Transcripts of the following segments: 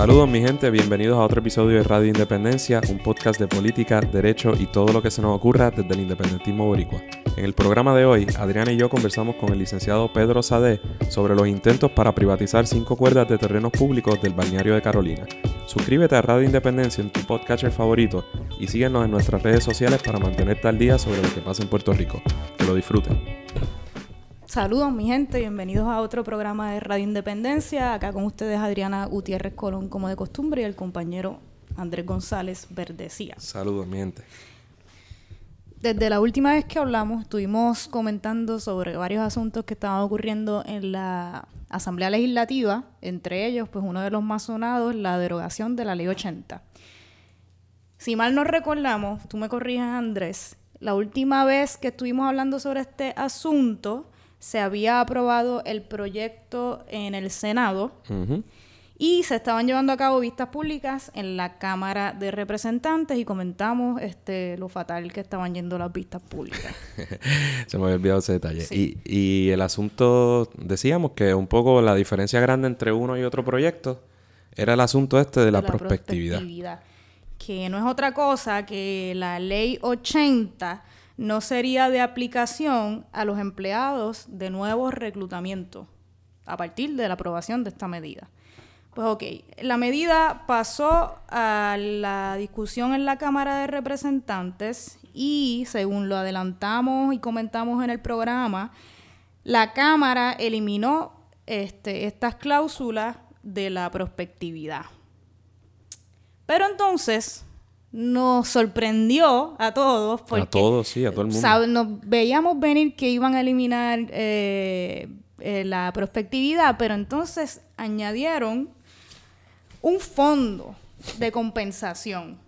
Saludos mi gente, bienvenidos a otro episodio de Radio Independencia, un podcast de política, derecho y todo lo que se nos ocurra desde el independentismo boricua. En el programa de hoy, Adriana y yo conversamos con el licenciado Pedro Sade sobre los intentos para privatizar cinco cuerdas de terrenos públicos del balneario de Carolina. Suscríbete a Radio Independencia en tu podcatcher favorito y síguenos en nuestras redes sociales para mantenerte al día sobre lo que pasa en Puerto Rico. Que lo disfruten. Saludos mi gente, bienvenidos a otro programa de Radio Independencia. Acá con ustedes Adriana Gutiérrez Colón como de costumbre y el compañero Andrés González Verdecía. Saludos mi gente. Desde la última vez que hablamos estuvimos comentando sobre varios asuntos que estaban ocurriendo en la Asamblea Legislativa, entre ellos pues uno de los más sonados, la derogación de la Ley 80. Si mal no recordamos, tú me corrijas Andrés, la última vez que estuvimos hablando sobre este asunto, se había aprobado el proyecto en el Senado y se estaban llevando a cabo vistas públicas en la Cámara de Representantes y comentamos este lo fatal que estaban yendo las vistas públicas. se me había olvidado ese detalle. Y, y el asunto, decíamos que un poco la diferencia grande entre uno y otro proyecto era el asunto este de, la, prospectividad. prospectividad. Que no es otra cosa que la ley 80 no sería de aplicación a los empleados de nuevos reclutamientos a partir de la aprobación de esta medida. Pues ok, la medida pasó a la discusión en la Cámara de Representantes y según lo adelantamos y comentamos en el programa, la Cámara eliminó este, estas cláusulas de la prospectividad. Pero entonces, nos sorprendió a todos. Porque, a todos, sí, a todo el mundo. nos veíamos venir que iban a eliminar eh, eh, la prospectividad, pero entonces añadieron un fondo de compensación.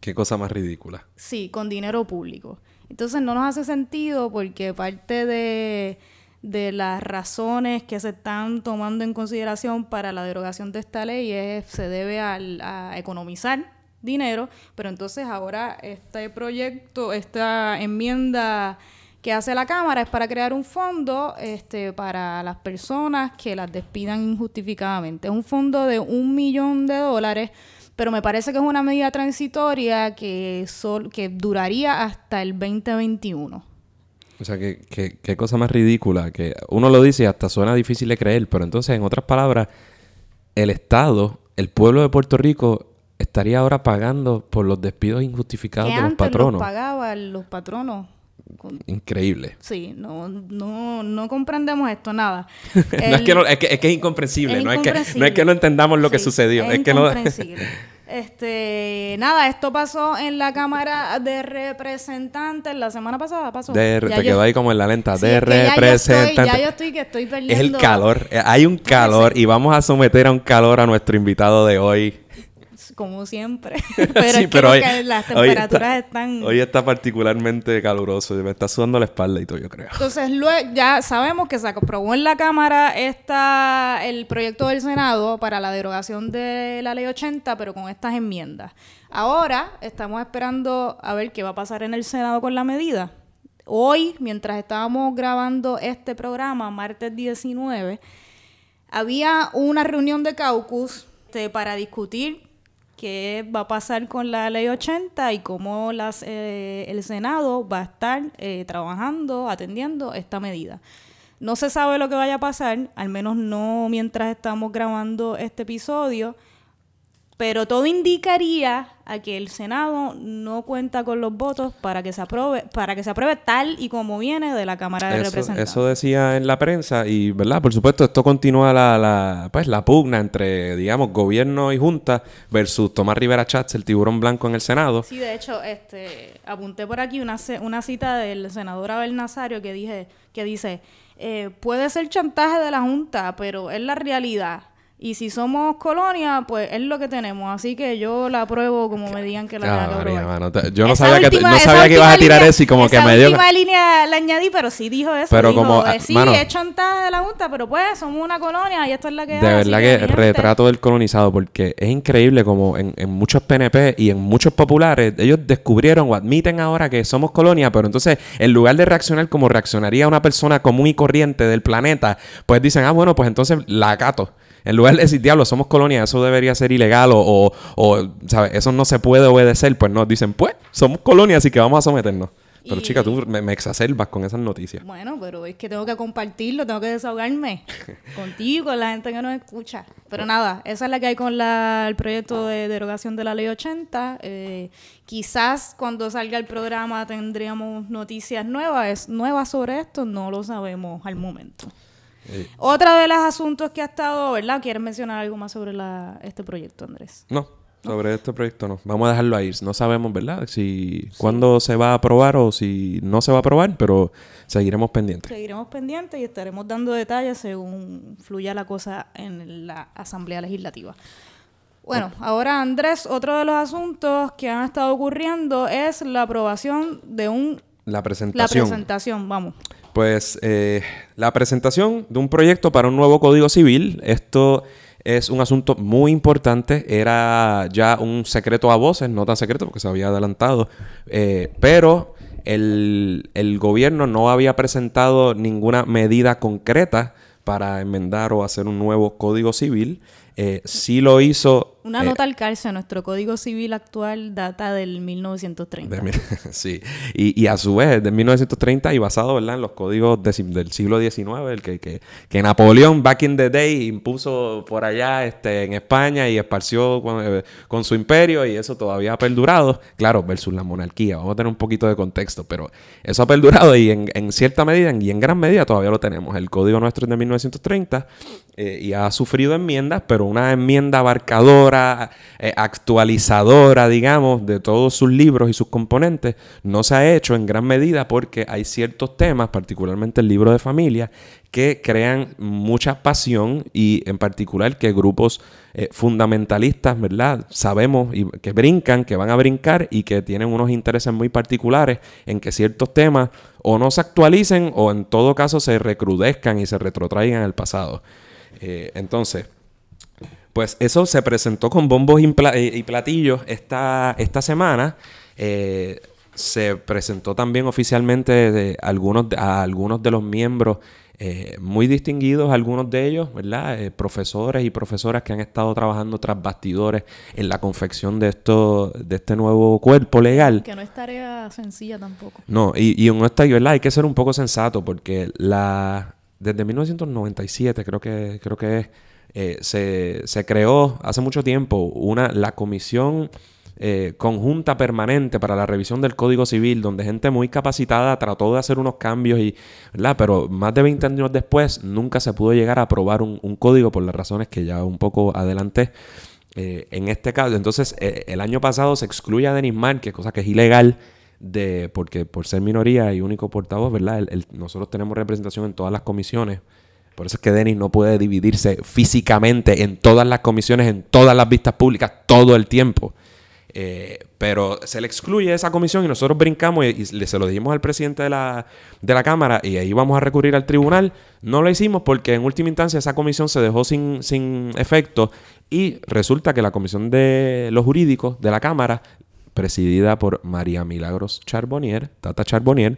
Qué cosa más ridícula. Sí, con dinero público. Entonces no nos hace sentido porque parte de, de las razones que se están tomando en consideración para la derogación de esta ley es, se debe a economizar dinero, pero entonces ahora este proyecto, esta enmienda que hace la Cámara es para crear un fondo este, para las personas que las despidan injustificadamente. Es un fondo de un millón de dólares, pero me parece que es una medida transitoria que, sol, que duraría hasta el 2021. O sea, que, qué cosa más ridícula, que uno lo dice y hasta suena difícil de creer, pero entonces, en otras palabras, el Estado, el pueblo de Puerto Rico estaría ahora pagando por los despidos injustificados de los patronos. Los pagaban los patronos. Increíble. Sí, no, no, no comprendemos esto, nada. no es, que es, que, es, que es incomprensible, no, es que, no es que no entendamos lo que sucedió. Es, que no... Este, nada, esto pasó en la Cámara de Representantes la semana pasada, pasó. De, te quedó ahí como en la lenta, de representantes. Ya, yo estoy que estoy perdiendo. Es el calor, eh, hay un calor y vamos a someter a un calor a nuestro invitado de hoy como siempre. pero es que las temperaturas están... Hoy está particularmente caluroso. Me está sudando la espalda y todo, yo creo. Entonces, luego, ya sabemos que se aprobó en la Cámara esta, el proyecto del Senado para la derogación de la Ley 80, pero con estas enmiendas. Ahora estamos esperando a ver qué va a pasar en el Senado con la medida. Hoy, mientras estábamos grabando este programa, martes 19, había una reunión de caucus este, para discutir qué va a pasar con la ley 80 y cómo las, eh, el Senado va a estar eh, trabajando, atendiendo esta medida. No se sabe lo que vaya a pasar, al menos no mientras estamos grabando este episodio, pero todo indicaría a que el Senado no cuenta con los votos para que se apruebe, para que se apruebe tal y como viene de la Cámara de Representantes. Eso decía en la prensa y, ¿verdad? Por supuesto, esto continúa la, la, pues, la pugna entre, digamos, gobierno y junta versus Tomás Rivera Chats, el tiburón blanco en el Senado. Sí, de hecho, este, apunté por aquí una, una cita del senador Abel Nazario que, dije, que dice, eh, puede ser chantaje de la Junta, pero es la realidad. Y si somos colonia, pues es lo que tenemos. Así que yo la apruebo como me digan que la tengo Yo no sabía, que, no sabía que ibas a tirar eso y como que me dio... última línea la añadí, pero sí dijo eso. Pero como... Eh, sí, mano, es chantaje de la Junta, pero pues somos una colonia y esto es la que De verdad que, retrato del colonizado, porque es increíble como en, en, muchos PNP y en muchos populares, ellos descubrieron o admiten ahora que somos colonia, pero entonces en lugar de reaccionar como reaccionaría una persona común y corriente del planeta, pues dicen, ah, bueno, pues entonces la acato. En lugar de decir, diablo, somos colonia, eso debería ser ilegal o, o, o, ¿sabes? Eso no se puede obedecer, pues nos dicen, pues, somos colonia, así que vamos a someternos. Pero Y- chica, tú me, me exacerbas con esas noticias. Bueno, pero es que tengo que compartirlo, tengo que desahogarme contigo, con la gente que nos escucha. Pero nada, esa es la que hay con la- el proyecto de derogación de la ley 80. Eh, quizás cuando salga el programa tendríamos noticias nuevas, nuevas sobre esto, no lo sabemos al momento. Eh, Otra de los asuntos que ha estado, ¿verdad? ¿Quieres mencionar algo más sobre la, este proyecto, Andrés? no, sobre este proyecto no. Vamos a dejarlo ahí. No sabemos, ¿verdad? Si cuándo se va a aprobar o si no se va a aprobar, pero seguiremos pendientes. Seguiremos pendientes y estaremos dando detalles según fluya la cosa en la Asamblea Legislativa. Bueno, ahora Andrés, otro de los asuntos que han estado ocurriendo es la aprobación de un La la presentación. presentación, vamos. Pues eh, la presentación de un proyecto para un nuevo código civil, esto es un asunto muy importante, era ya un secreto a voces, no tan secreto porque se había adelantado, eh, pero el, gobierno no había presentado ninguna medida concreta para enmendar o hacer un nuevo código civil. Eh, sí lo hizo... Una eh, nota al calce, nuestro Código Civil actual data del 1930. de mil- sí, y, y a su vez, de 1930 y basado ¿verdad? en los códigos de- del siglo XIX, el que, que, que Napoleón, back in the day, impuso por allá este, en España y esparció con, eh, con su imperio y eso todavía ha perdurado, claro, versus la monarquía, vamos a tener un poquito de contexto, pero eso ha perdurado y en, en cierta medida y en gran medida todavía lo tenemos. El código nuestro es de 1930 eh, y ha sufrido enmiendas, pero una enmienda abarcadora, eh, actualizadora, digamos, de todos sus libros y sus componentes, no se ha hecho en gran medida porque hay ciertos temas, particularmente el libro de familia, que crean mucha pasión y en particular que grupos eh, fundamentalistas, ¿verdad? Sabemos y que brincan, que van a brincar y que tienen unos intereses muy particulares en que ciertos temas o no se actualicen o en todo caso se recrudezcan y se retrotraigan al pasado. Eh, entonces, pues eso se presentó con bombos y, pla- y platillos esta, esta semana. Eh, se presentó también oficialmente de algunos, de- a algunos de los miembros eh, muy distinguidos, algunos de ellos, ¿verdad? Eh, profesores y profesoras que han estado trabajando tras bastidores en la confección de, esto, de este nuevo cuerpo legal. Que no es tarea sencilla tampoco. No, y, y en esta, ¿verdad? Hay que ser un poco sensato porque la desde 1997 creo que creo que es, eh, se, se creó hace mucho tiempo una la comisión eh, conjunta permanente para la revisión del Código Civil, donde gente muy capacitada trató de hacer unos cambios y, ¿verdad? Pero más de 20 años después nunca se pudo llegar a aprobar un, código por las razones que ya un poco adelanté. Eh, en este caso, entonces, el año pasado se excluye a Denis Márquez, cosa que es ilegal, de, porque por ser minoría y único portavoz, ¿verdad? El- nosotros tenemos representación en todas las comisiones. Por eso es que Denis no puede dividirse físicamente en todas las comisiones, en todas las vistas públicas, todo el tiempo. Eh, pero se le excluye esa comisión y nosotros brincamos y, y se lo dijimos al presidente de la, de la Cámara y ahí vamos a recurrir al tribunal. No lo hicimos porque en última instancia esa comisión se dejó sin, sin efecto y resulta que la comisión de los jurídicos de la Cámara, presidida por María Milagros Charbonnier, Tata Charbonnier,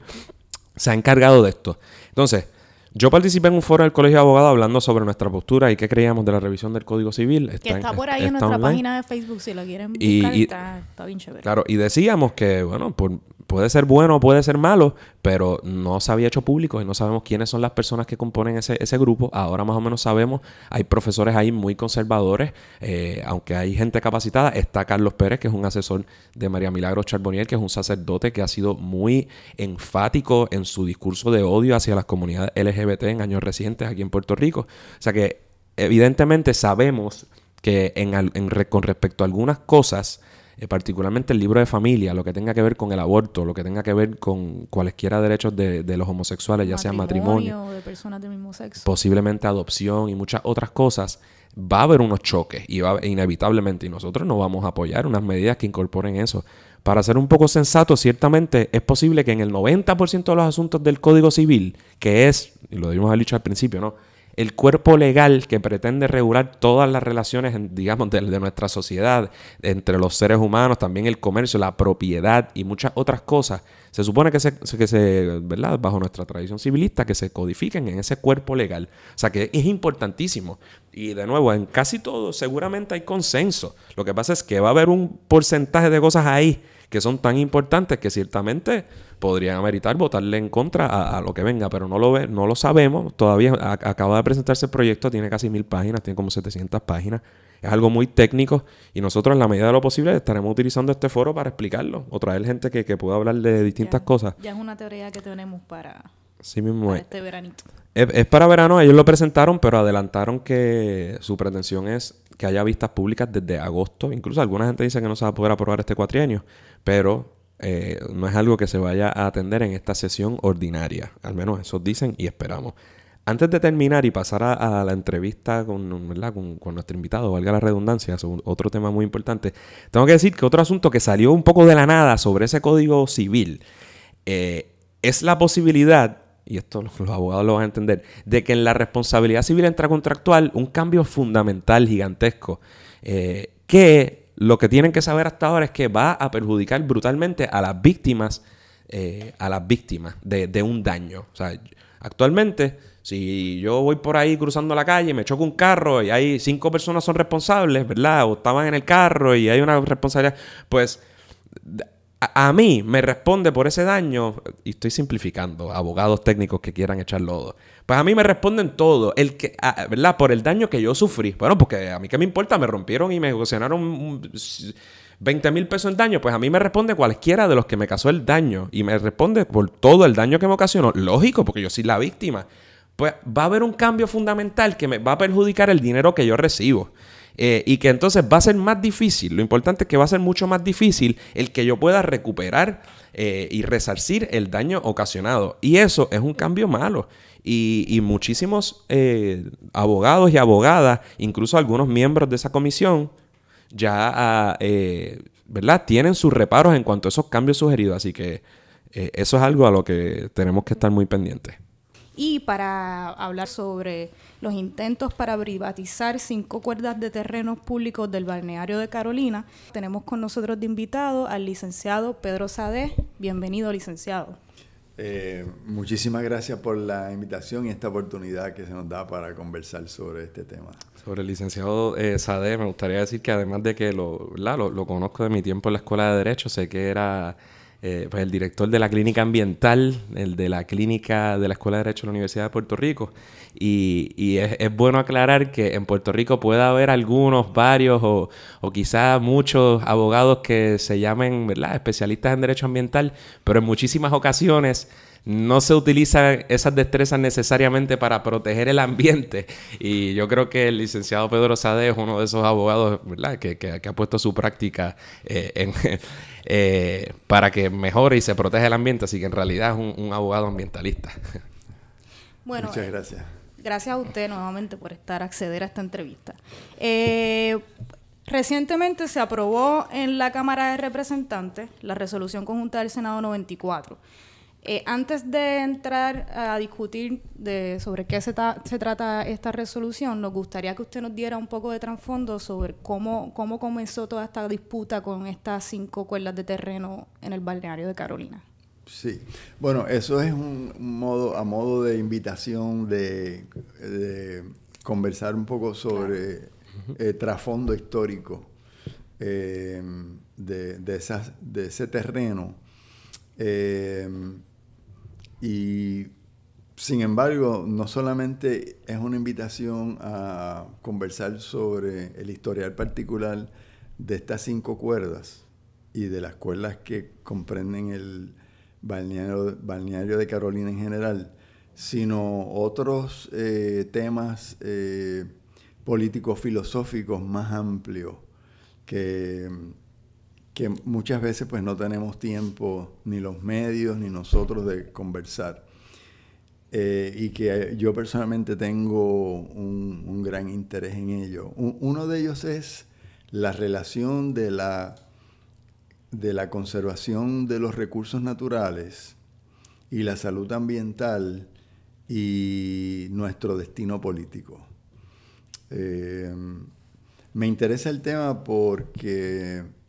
se ha encargado de esto. Entonces, yo participé en un foro del Colegio de Abogados hablando sobre nuestra postura y qué creíamos de la revisión del Código Civil. Que está en- por ahí en está nuestra online. página de Facebook, si la quieren buscar, Y- y- está, está bien chévere. Claro, y decíamos que, bueno, por- puede ser bueno o puede ser malo, pero no se había hecho público y no sabemos quiénes son las personas que componen ese, ese grupo. Ahora más o menos sabemos, hay profesores ahí muy conservadores, eh, aunque hay gente capacitada. Está Carlos Pérez, que es un asesor de María Milagros Charbonnier, que es un sacerdote que ha sido muy enfático en su discurso de odio hacia las comunidades LGBT en años recientes aquí en Puerto Rico. O sea que evidentemente sabemos que en, en con respecto a algunas cosas, eh, particularmente el libro de familia, lo que tenga que ver con el aborto, lo que tenga que ver con cualesquiera derechos de, de los homosexuales, ya sea matrimonio, de personas del mismo sexo. posiblemente adopción y muchas otras cosas, va a haber unos choques y va inevitablemente y nosotros no vamos a apoyar unas medidas que incorporen eso. Para ser un poco sensato, ciertamente es posible que en el 90% de los asuntos del Código Civil, que es, y lo debimos haber dicho al principio, ¿no? El cuerpo legal que pretende regular todas las relaciones, digamos, de, de nuestra sociedad, entre los seres humanos, también el comercio, la propiedad y muchas otras cosas, se supone que se, que se, ¿verdad? Bajo nuestra tradición civilista, que se codifiquen en ese cuerpo legal. O sea que es importantísimo Y de nuevo, en casi todo seguramente hay consenso. Lo que pasa es que va a haber un porcentaje de cosas ahí que son tan importantes que ciertamente podrían ameritar votarle en contra a, lo que venga, pero no lo, ve, no lo sabemos. Todavía acaba de presentarse el proyecto, tiene casi mil páginas, tiene como 700 páginas. Es algo muy técnico y nosotros en la medida de lo posible estaremos utilizando este foro para explicarlo o traer gente que, pueda hablar de distintas cosas. Ya es una teoría que tenemos para, sí mismo este veranito. Es, para verano, ellos lo presentaron, pero adelantaron que su pretensión es que haya vistas públicas desde agosto. Incluso alguna gente dice que no se va a poder aprobar este cuatrienio, pero eh, no es algo que se vaya a atender en esta sesión ordinaria. Al menos eso dicen y esperamos. Antes de terminar y pasar a, la entrevista con, nuestro invitado, valga la redundancia, sobre otro tema muy importante, tengo que decir que otro asunto que salió un poco de la nada sobre ese código civil eh, es la posibilidad, y esto los, abogados lo van a entender, de que en la responsabilidad civil intracontractual un cambio fundamental, gigantesco, eh, que lo que tienen que saber hasta ahora es que va a perjudicar brutalmente a las víctimas, eh, a las víctimas de, de un daño. O sea, actualmente si yo voy por ahí cruzando la calle me choco un carro y hay cinco personas son responsables, ¿verdad? O estaban en el carro y hay una responsabilidad, pues a, mí me responde por ese daño, y estoy simplificando, abogados técnicos que quieran echar lodo, pues a mí me responden todo, el que, ¿verdad? Por el daño que yo sufrí. Bueno, porque a mí qué me importa, me rompieron y me ocasionaron 20 mil pesos en daño, pues a mí me responde cualquiera de los que me causó el daño y me responde por todo el daño que me ocasionó. Lógico, porque yo soy la víctima pues va a haber un cambio fundamental que me va a perjudicar el dinero que yo recibo. Eh, y que entonces va a ser más difícil, lo importante es que va a ser mucho más difícil el que yo pueda recuperar eh, y resarcir el daño ocasionado. Y eso es un cambio malo. Y, muchísimos eh, abogados y abogadas, incluso algunos miembros de esa comisión, ya ah, ¿verdad? tienen sus reparos en cuanto a esos cambios sugeridos. Así que eso es algo a lo que tenemos que estar muy pendientes y para hablar sobre los intentos para privatizar cinco cuerdas de terrenos públicos del balneario de Carolina, tenemos con nosotros de invitado al licenciado Pedro Sade. Bienvenido, licenciado. Eh, muchísimas gracias por la invitación y esta oportunidad que se nos da para conversar sobre este tema. Sobre el licenciado eh, Sade, me gustaría decir que además de que lo, lo conozco de mi tiempo en la Escuela de Derecho, sé que era eh, pues el director de la clínica ambiental, el de la clínica de la Escuela de Derecho de la Universidad de Puerto Rico. Y, es, bueno aclarar que en Puerto Rico puede haber algunos, varios o, o quizás muchos abogados que se llamen ¿verdad? especialistas en derecho ambiental, pero en muchísimas ocasiones no se utilizan esas destrezas necesariamente para proteger el ambiente. Y yo creo que el licenciado Pedro Sade es uno de esos abogados ¿verdad? Que, que, ha puesto su práctica eh, en, eh, para que mejore y se proteja el ambiente. Así que en realidad es un, abogado ambientalista. Bueno, Muchas eh, gracias. gracias a usted nuevamente por estar acceder a esta entrevista. Recientemente se aprobó en la Cámara de Representantes la resolución conjunta del Senado 94 eh, antes de entrar a discutir de sobre qué se, se, trata esta resolución, nos gustaría que usted nos diera un poco de trasfondo sobre cómo, cómo comenzó toda esta disputa con estas cinco cuerdas de terreno en el balneario de Carolina. Sí, bueno, eso es un, modo, a modo de invitación de, conversar un poco sobre eh, trasfondo histórico eh, de, de, esas, de ese terreno. Y sin embargo, no solamente es una invitación a conversar sobre el historial particular de estas cinco cuerdas y de las cuerdas que comprenden el balneario, de Carolina en general, sino otros eh, temas eh, políticos filosóficos más amplios que que muchas veces pues no tenemos tiempo, ni los medios, ni nosotros de conversar. Eh, y que yo personalmente tengo un, gran interés en ello. uno de ellos es la relación de la, de la conservación de los recursos naturales y la salud ambiental y nuestro destino político. Eh, me interesa el tema porque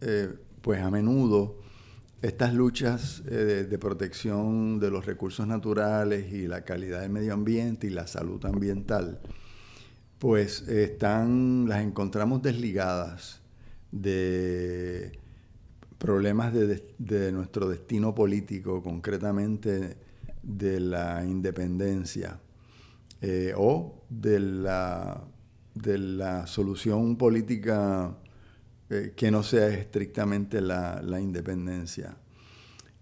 eh, pues a menudo estas luchas eh, de, protección de los recursos naturales y la calidad del medio ambiente y la salud ambiental pues están, las encontramos desligadas de problemas de, nuestro destino político, concretamente de la independencia eh, o de la, de la solución política eh, que no sea estrictamente la, independencia.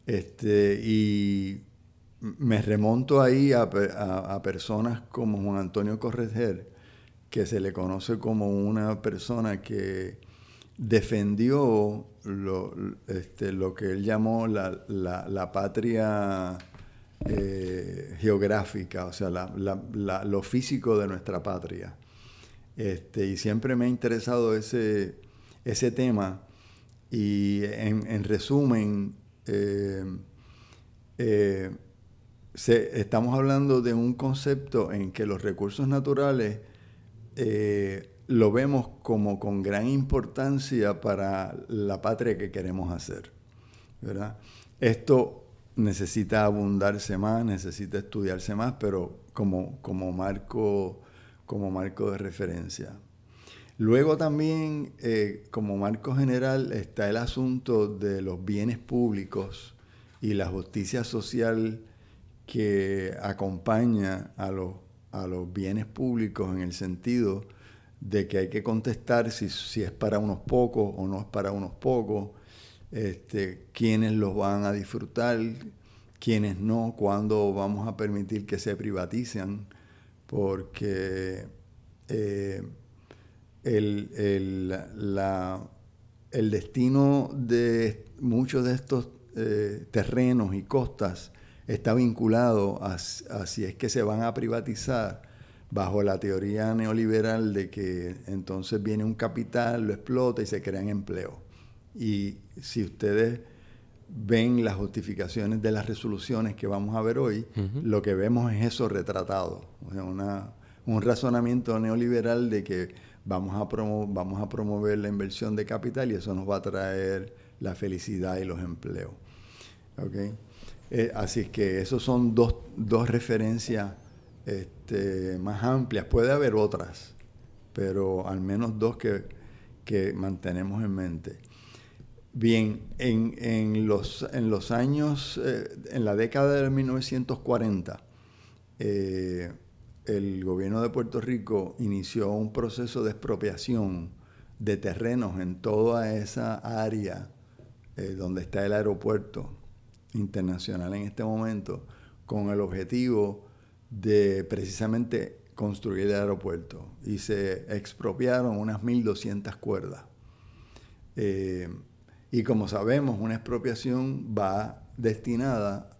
Este, y me remonto ahí a, personas como Juan Antonio Correger, que se le conoce como una persona que defendió lo, este, lo que él llamó la, patria eh, geográfica, o sea, lo físico de nuestra patria. Este, y siempre me ha interesado ese, ese tema. Y en, resumen, eh, eh, estamos hablando de un concepto en que los recursos naturales lo vemos como con gran importancia para la patria que queremos hacer. ¿verdad? Esto necesita abundarse más, necesita estudiarse más, pero como, como, marco, como marco de referencia. Luego también, eh, como marco general, está el asunto de los bienes públicos y la justicia social que acompaña a los, a los bienes públicos en el sentido de que hay que contestar si, es para unos pocos o no es para unos pocos, este, quiénes los van a disfrutar, quiénes no, cuándo vamos a permitir que se privaticen, porque eh, el, el, destino de muchos de estos eh, terrenos y costas está vinculado a, a si es que se van a privatizar bajo la teoría neoliberal de que entonces viene un capital, lo explota y se crean empleos. Y si ustedes ven las justificaciones de las resoluciones que vamos a ver hoy, lo que vemos es eso retratado. un razonamiento neoliberal de que vamos a, vamos a promover la inversión de capital y eso nos va a traer la felicidad y los empleos. ¿Okay? Eh, así que esos son dos, dos referencias este, más amplias. Puede haber otras, pero al menos dos que, mantenemos en mente. Bien, en, los, en los años, eh, en la década de 1940, eh, el gobierno de Puerto Rico inició un proceso de expropiación de terrenos en toda esa área eh, donde está el aeropuerto internacional en este momento, con el objetivo de precisamente construir el aeropuerto y se expropiaron unas 1.200 cuerdas. Eh, y como sabemos, una expropiación va destinada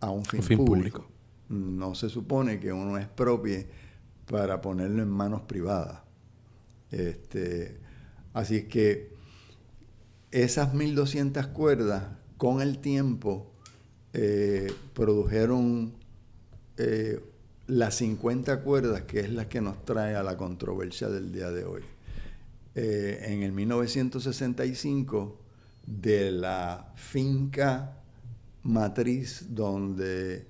a un fin, público. No se supone que uno expropie para ponerlo en manos privadas. Este, así que esas 1.200 cuerdas con el tiempo eh, produjeron eh, las 50 cuerdas, que es la que nos trae a la controversia del día de hoy. Eh, en el 1965, de la finca matriz donde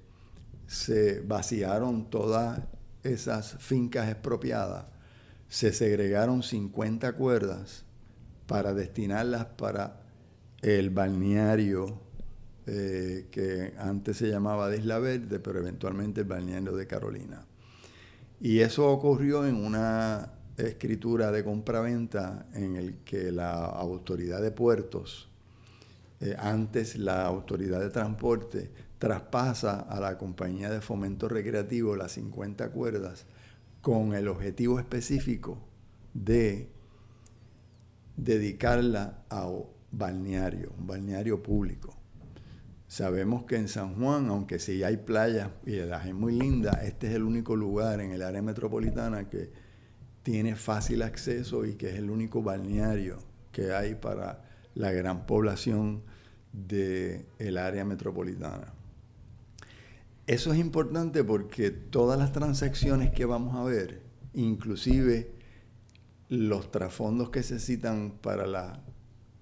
se vaciaron todas esas fincas expropiadas, se segregaron 50 cuerdas para destinarlas para el balneario eh, que antes se llamaba de Isla Verde, pero eventualmente el balneario de Carolina. Y eso ocurrió en una escritura de compraventa en el que la autoridad de puertos, eh, antes la autoridad de transporte, traspasa a la compañía de fomento recreativo las 50 cuerdas con el objetivo específico de dedicarla a balneario, un balneario público. Sabemos que en San Juan, aunque sí hay playas y las hay muy lindas, este es el único lugar en el área metropolitana que tiene fácil acceso y que es el único balneario que hay para la gran población del área metropolitana. Eso es importante porque todas las transacciones que vamos a ver, inclusive los trasfondos que se citan para la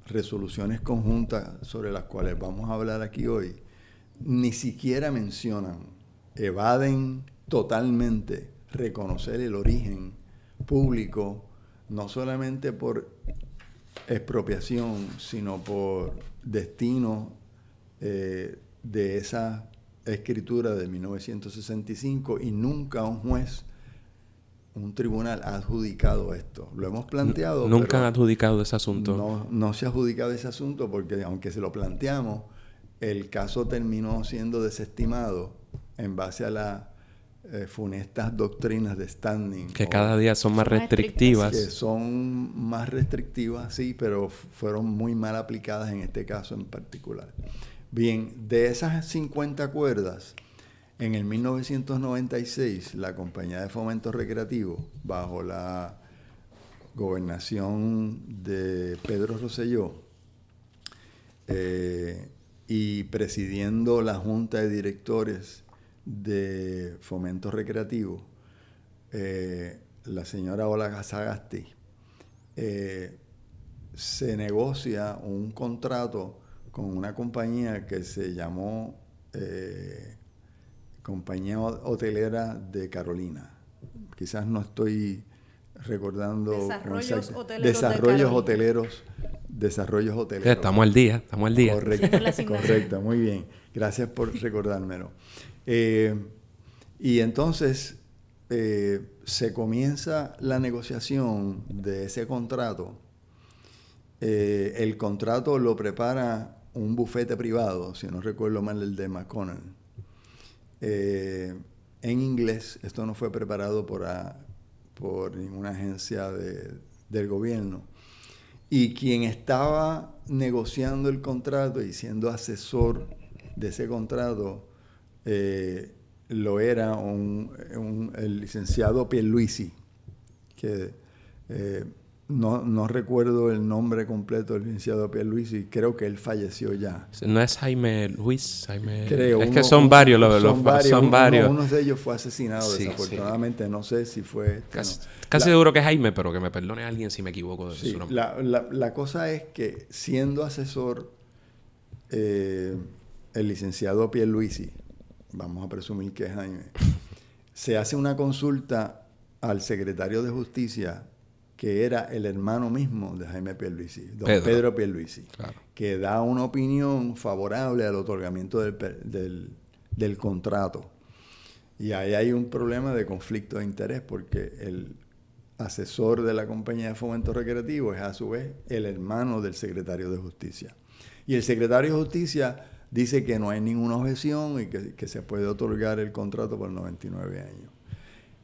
resoluciones conjuntas sobre las cuales vamos a hablar aquí hoy, ni siquiera mencionan, evaden totalmente reconocer el origen público, no solamente por expropiación, sino por destino eh, de esa escritura de 1965 y nunca un juez, un tribunal ha adjudicado esto. Lo hemos planteado. Nunca han adjudicado ese asunto. No, no se ha adjudicado ese asunto porque aunque se lo planteamos, el caso terminó siendo desestimado en base a las eh, funestas doctrinas de standing. Que cada día son más restrictivas. Que son más restrictivas, sí, pero fueron muy mal aplicadas en este caso en particular. Bien, de esas 50 cuerdas, en el 1996 la compañía de fomento recreativo, bajo la gobernación de Pedro Rosselló, eh, y presidiendo la junta de directores de fomento recreativo, eh, la señora Ola Sagasti, eh, se negocia un contrato con una compañía que se llamó eh, Compañía Hotelera de Carolina. Quizás no estoy recordando desarrollos hoteleros, desarrollos hoteleros desarrollos hoteleros. Estamos al día, estamos al día. Correcto, correcto, muy bien. Gracias por recordármelo. Eh, y entonces eh, se comienza la negociación de ese contrato. Eh, el contrato lo prepara un bufete privado, si no recuerdo mal el de McConnell. en inglés, esto no fue preparado por, por ninguna agencia del gobierno y quien estaba negociando el contrato y siendo asesor de ese contrato eh, lo era un, el licenciado Pierluisi, que eh, no, recuerdo el nombre completo del licenciado Pierluisi, creo que él falleció ya. No es Jaime Luis, Jaime... Creo, es que son varios, los, son, varios, Uno, de ellos fue asesinado, desafortunadamente, no sé si fue... Casi, seguro que es Jaime, pero que me perdone alguien si me equivoco de su nombre. La, cosa es que siendo asesor eh, el licenciado Pierluisi, vamos a presumir que es Jaime, se hace una consulta al secretario de Justicia que era el hermano mismo de Jaime Pierluisi, don Pedro, Pierluisi, que da una opinión favorable al otorgamiento del, del, contrato. Y ahí hay un problema de conflicto de interés porque el asesor de la compañía de fomento recreativo es a su vez el hermano del secretario de justicia. Y el secretario de justicia dice que no hay ninguna objeción y que, que se puede otorgar el contrato por 99 años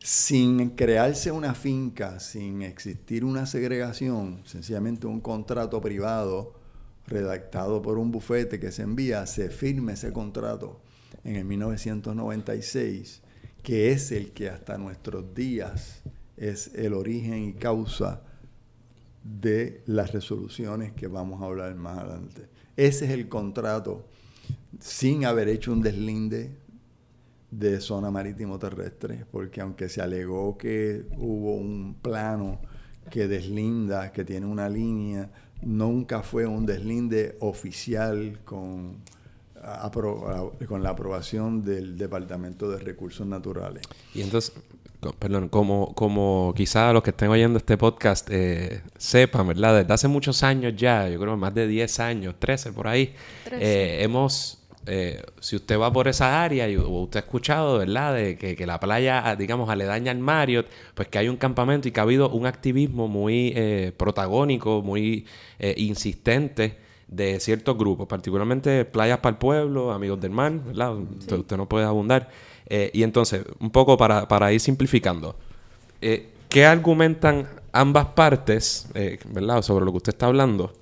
sin crearse una finca, sin existir una segregación, sencillamente un contrato privado redactado por un bufete que se envía, se firme ese contrato en el 1996, que es el que hasta nuestros días es el origen y causa de las resoluciones que vamos a hablar más adelante. Ese es el contrato sin haber hecho un deslinde, de zona marítimo terrestre, porque aunque se alegó que hubo un plano que deslinda, que tiene una línea, nunca fue un deslinde oficial con, con la aprobación del Departamento de Recursos Naturales. Y entonces, perdón, como, como quizá los que estén oyendo este podcast eh, sepan, ¿verdad? Desde hace muchos años ya, yo creo más de 10 años, 13 por ahí, eh, hemos eh, si usted va por esa área y usted ha escuchado, ¿verdad?, de que, la playa, digamos, aledaña al Marriott, pues que hay un campamento y que ha habido un activismo muy eh, protagónico, muy eh, insistente de ciertos grupos, particularmente Playas para el Pueblo, Amigos del Mar, ¿verdad? Usted, no puede abundar. y entonces, un poco para, para ir simplificando, ¿qué argumentan ambas partes, ¿verdad?, sobre lo que usted está hablando?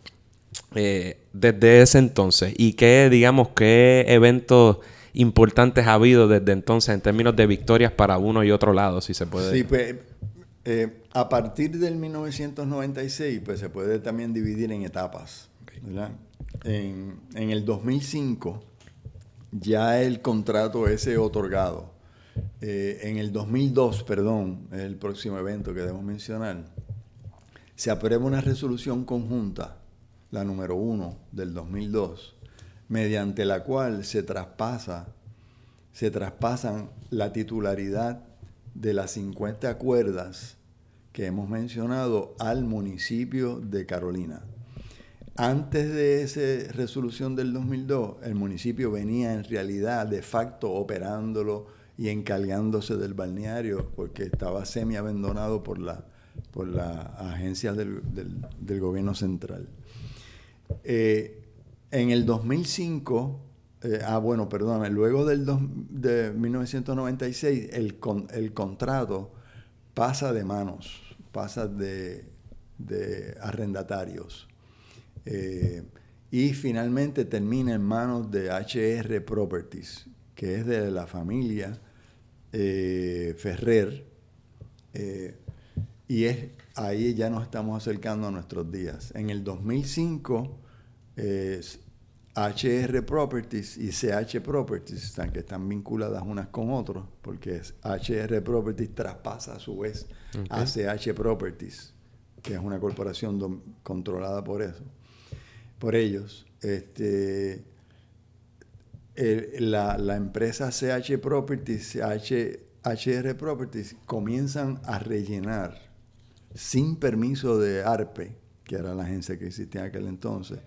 Eh, desde ese entonces? ¿Y qué, digamos, qué eventos importantes ha habido desde entonces en términos de victorias para uno y otro lado, si se puede? Sí, pues eh, a partir del 1996, pues se puede también dividir en etapas. En, en, el 2005 ya el contrato ese otorgado. Eh, en el 2002, perdón, el próximo evento que debemos mencionar, se aprueba una resolución conjunta la número 1 del 2002, mediante la cual se traspasa, se traspasan la titularidad de las 50 cuerdas que hemos mencionado al municipio de Carolina. Antes de esa resolución del 2002, el municipio venía en realidad de facto operándolo y encargándose del balneario porque estaba semi abandonado por la por las agencias del, gobierno central. Eh, en el 2005, eh, ah bueno, perdón, luego del de 1996, el, el contrato pasa de manos, pasa de, de arrendatarios. Eh, y finalmente termina en manos de HR Properties, que es de la familia Ferrer. Y es, ahí ya nos estamos acercando a nuestros días. En el 2005, HR Properties y CH Properties, están, que están vinculadas unas con otras, porque HR Properties traspasa a su vez a CH Properties, que es una corporación controlada por eso por ellos. Este, la, empresa CH Properties, HR Properties, comienzan a rellenar sin permiso de ARPE, que era la agencia que existía en aquel entonces,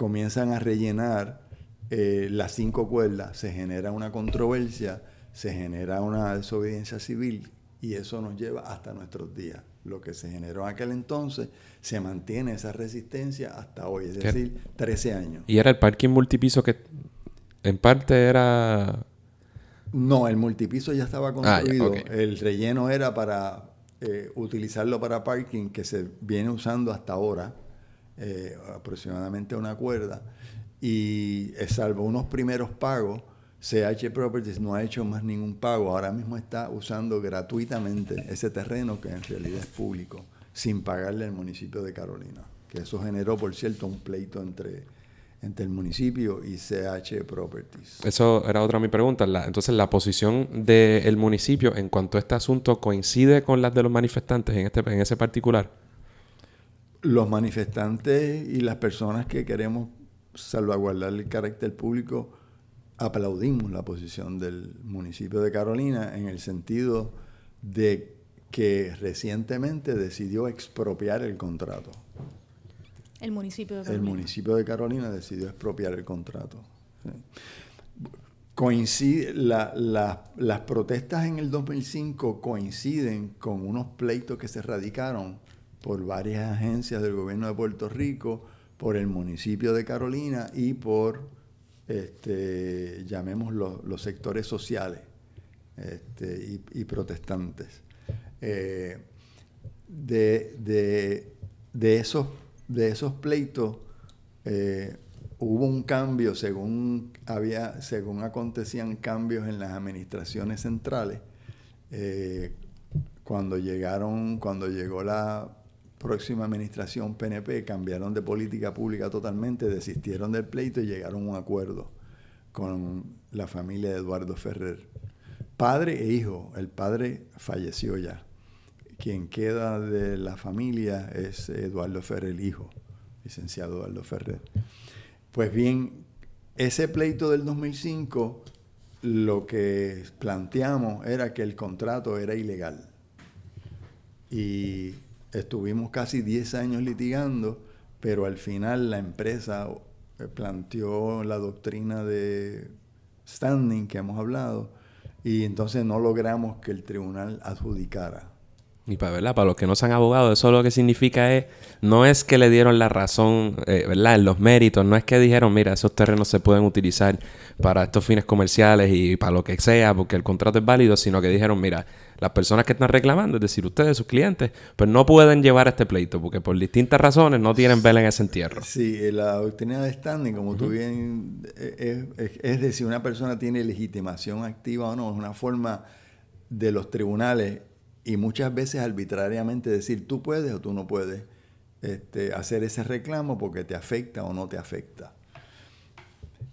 comienzan a rellenar eh, las cinco cuerdas, se genera una controversia, se genera una desobediencia civil y eso nos lleva hasta nuestros días lo que se generó en aquel entonces, se mantiene esa resistencia hasta hoy, es decir, 13 años. ¿Y era el parking multipiso que en parte era...? No, el multipiso ya estaba ah, construido. El relleno era para eh, utilizarlo para parking, que se viene usando hasta ahora, eh, aproximadamente una cuerda. Y eh, salvo unos primeros pagos, CH Properties no ha hecho más ningún pago. Ahora mismo está usando gratuitamente ese terreno que en realidad es público, sin pagarle al municipio de Carolina. Que eso generó, por cierto, un pleito entre, entre el municipio y CH Properties. Eso era otra mi pregunta. entonces, ¿la posición del municipio en cuanto a este asunto coincide con las de los manifestantes en, este, en ese particular? Los manifestantes y las personas que queremos salvaguardar el carácter público aplaudimos la posición del municipio de Carolina en el sentido de que recientemente decidió expropiar el contrato. El municipio de Carolina. El municipio de Carolina decidió expropiar el contrato. Coincide, las protestas en el 2005 coinciden con unos pleitos que se radicaron por varias agencias del gobierno de Puerto Rico, por el municipio de Carolina y por este, llamemos los sectores sociales este, y, protestantes. Eh, de, esos, de esos pleitos eh, hubo un cambio según, había, según acontecían cambios en las administraciones centrales. Eh, cuando llegaron, cuando llegó la próxima administración PNP cambiaron de política pública totalmente, desistieron del pleito y llegaron a un acuerdo con la familia de Eduardo Ferrer. Padre e hijo, el padre falleció ya. Quien queda de la familia es Eduardo Ferrer, hijo, licenciado Eduardo Ferrer. Pues bien, ese pleito del 2005, lo que planteamos era que el contrato era ilegal. Y estuvimos casi 10 años litigando, pero al final la empresa eh, planteó la doctrina de standing que hemos hablado y entonces no logramos que el tribunal adjudicara. Y para, ¿verdad? para los que no sean abogados, eso lo que significa es, no es que le dieron la razón, eh, ¿verdad? En los méritos, no es que dijeron, mira, esos terrenos se pueden utilizar para estos fines comerciales y para lo que sea, porque el contrato es válido, sino que dijeron, mira, las personas que están reclamando, es decir, ustedes, sus clientes, pues no pueden llevar este pleito porque por distintas razones no tienen vela en ese entierro. Sí, eh, la doctrina de standing, como tú bien, eh, es, es, decir, una persona tiene legitimación activa o no, es una forma de los tribunales y muchas veces arbitrariamente decir tú puedes o tú no puedes este, hacer ese reclamo porque te afecta o no te afecta.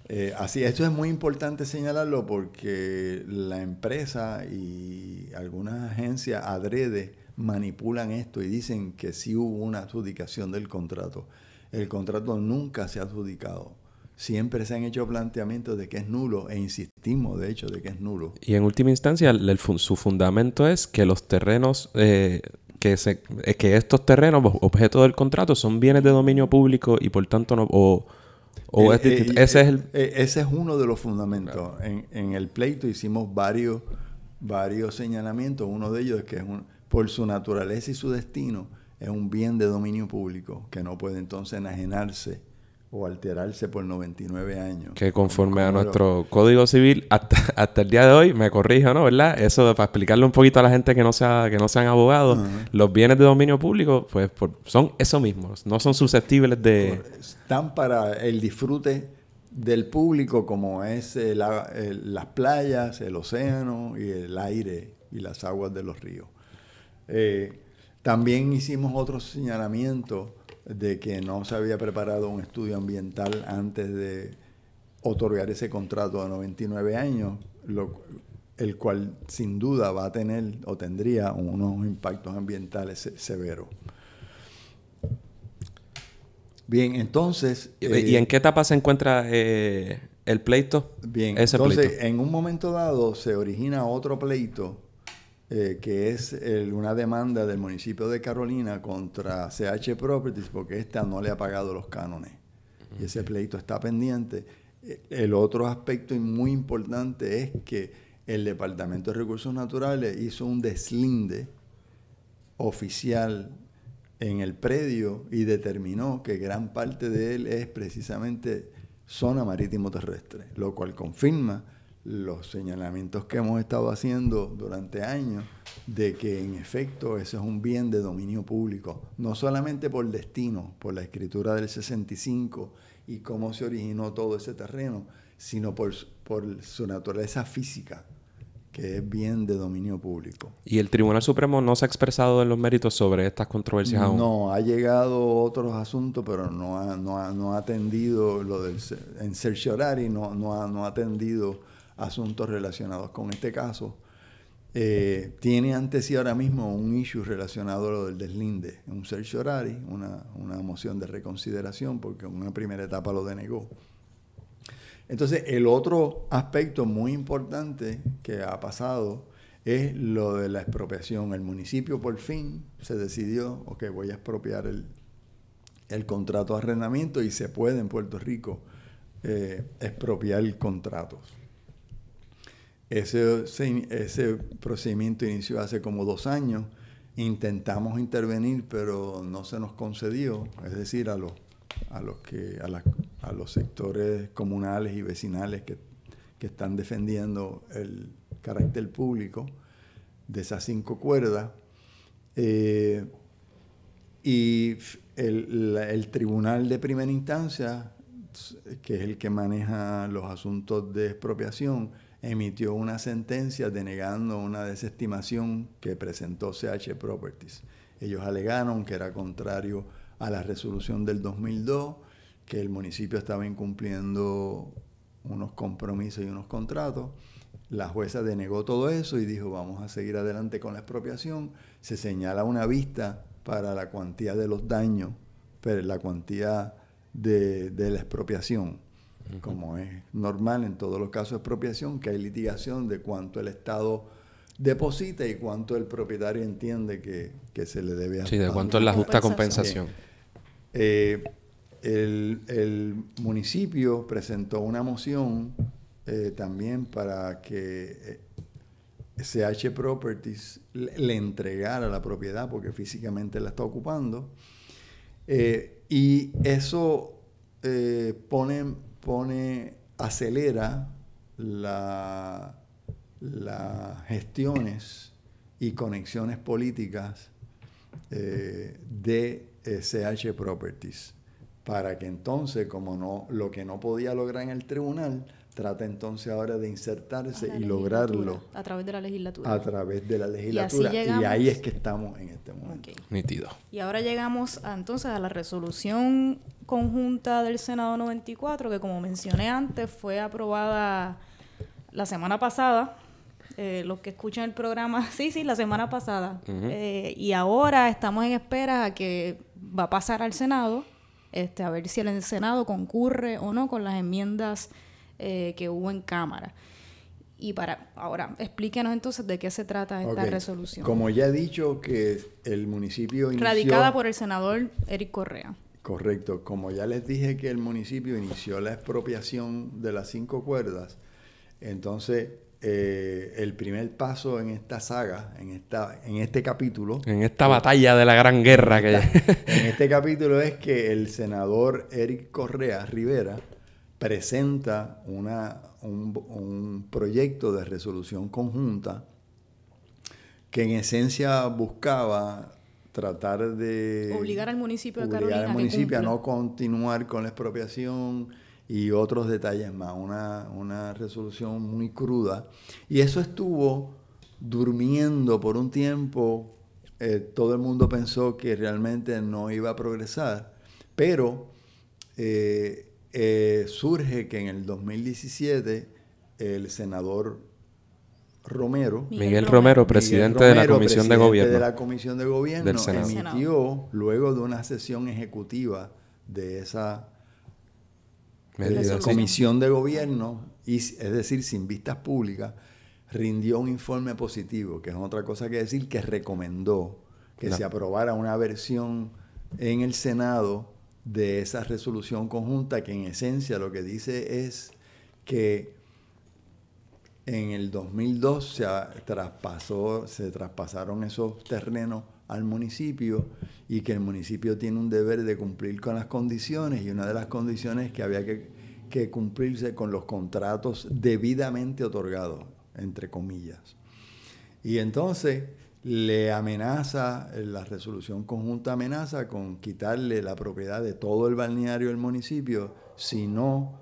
Eh, así, esto es muy importante señalarlo porque la empresa y algunas agencias adrede manipulan esto y dicen que sí hubo una adjudicación del contrato. El contrato nunca se ha adjudicado. Siempre se han hecho planteamientos de que es nulo e insistimos, de hecho, de que es nulo. Y en última instancia, su fundamento es que los terrenos eh, que, se, que estos terrenos, objeto del contrato, son bienes de dominio público y por tanto no... O, ese, es el... ese es uno de los fundamentos. En, el pleito hicimos varios, varios señalamientos. Uno de ellos es que es por su naturaleza y su destino es un bien de dominio público que no puede entonces enajenarse o alterarse por 99 años. Que conforme a nuestro Código Civil, hasta, hasta el día de hoy, me corrijo, ¿no? ¿Verdad? Eso para explicarle un poquito a la gente que no, sea, que no sean abogados, los bienes de dominio público, pues son eso mismo, no son susceptibles de... Están para el disfrute del público como es las playas, el océano y el aire y las aguas de los ríos. Eh, también hicimos otros señalamientos de que no se había preparado un estudio ambiental antes de otorgar ese contrato a 99 años, el cual sin duda va a tener o tendría unos impactos ambientales severos. Bien, entonces... ¿Y en eh, qué etapa se encuentra eh, el pleito? Bien, entonces en un momento dado se origina otro pleito eh, que es una demanda del municipio de Carolina contra CH Properties porque ésta no le ha pagado los cánones. Y ese pleito está pendiente. Eh, el otro aspecto muy importante es que el Departamento de Recursos Naturales hizo un deslinde oficial en el predio y determinó que gran parte de él es precisamente zona marítimo terrestre, lo cual confirma los señalamientos que hemos estado haciendo durante años de que en efecto eso es un bien de dominio público, no solamente por destino, por la escritura del 65 y cómo se originó todo ese terreno, sino por, por su naturaleza física, que es bien de dominio público. ¿Y el Tribunal Supremo no se ha expresado en los méritos sobre estas controversias aún? No, ha llegado otros asuntos, pero no ha, no ha, no ha atendido lo del en cerciorari, no, no, ha, no ha atendido asuntos relacionados con este caso. Eh, tiene ante sí ahora mismo un issue relacionado a lo del deslinde, un certiorari, una, una moción de reconsideración, porque en una primera etapa lo denegó. Entonces, el otro aspecto muy importante que ha pasado es lo de la expropiación. El municipio por fin se decidió, ok, voy a expropiar el, el contrato de arrendamiento y se puede en Puerto Rico eh, expropiar contratos. Ese, ese procedimiento inició hace como dos años. Intentamos intervenir, pero no se nos concedió, es decir, a los, a los, que, a, los sectores comunales y vecinales que, están defendiendo el carácter público de esas cinco cuerdas. Eh, y el, tribunal de primera instancia, que es el que maneja los asuntos de expropiación, emitió una sentencia denegando una desestimación que presentó CH Properties. Ellos alegaron que era contrario a la resolución del 2002, que el municipio estaba incumpliendo unos compromisos y unos contratos. La jueza denegó todo eso y dijo, vamos a seguir adelante con la expropiación. Se señala una vista para la cuantía de los daños, pero la cuantía de, de la expropiación como es normal en todos los casos de expropiación, que hay litigación de cuánto el Estado deposita y cuánto el propietario entiende que, se le debe hacer. Sí, de cuánto es la justa compensación. Eh, el, municipio presentó una moción eh, también para que CH eh, Properties le, entregara la propiedad porque físicamente la está ocupando. y eso pone pone, acelera las gestiones y conexiones políticas eh, de CH Properties para que entonces, como no, lo que no podía lograr en el tribunal, trata entonces ahora de insertarse y lograrlo a través de la legislatura. A través de la legislatura. Y, ahí es que estamos en este momento. Nítido. Y ahora llegamos entonces a la resolución conjunta del Senado 94, que como mencioné antes, fue aprobada la semana pasada. Eh, los que escuchan el programa, sí, sí, la semana pasada. Eh, y ahora estamos en espera a que va a pasar al Senado, este, a ver si el Senado concurre o no con las enmiendas eh, que hubo en Cámara. Y para ahora, explíquenos entonces de qué se trata esta resolución. Como ya he dicho que el municipio inició... Radicada por el senador Eric Correa. Correcto. Como ya les dije que el municipio inició la expropiación de las cinco cuerdas, entonces eh, el primer paso en esta saga, en, esta, en este capítulo... En esta batalla de la gran guerra que... en este capítulo es que el senador Eric Correa Rivera presenta una, un, proyecto de resolución conjunta que en esencia buscaba tratar de obligar al municipio de Carolina al municipio a no continuar con la expropiación y otros detalles más, una, una resolución muy cruda. Y eso estuvo durmiendo por un tiempo, eh, todo el mundo pensó que realmente no iba a progresar, pero eh, eh, surge que en el 2017 el senador Romero, Miguel, Romero, presidente de la Comisión de Gobierno, de la Comisión de Gobierno, emitió luego de una sesión ejecutiva de esa Comisión de Gobierno, y, es decir, sin vistas públicas, rindió un informe positivo, que es otra cosa que decir que recomendó que se aprobara una versión en el Senado de esa resolución conjunta que en esencia lo que dice es que en el 2002 se, traspasó, se traspasaron esos terrenos al municipio y que el municipio tiene un deber de cumplir con las condiciones y una de las condiciones es que había que, que cumplirse con los contratos debidamente otorgados, entre comillas. Y entonces le amenaza, la resolución conjunta amenaza con quitarle la propiedad de todo el balneario del municipio si no,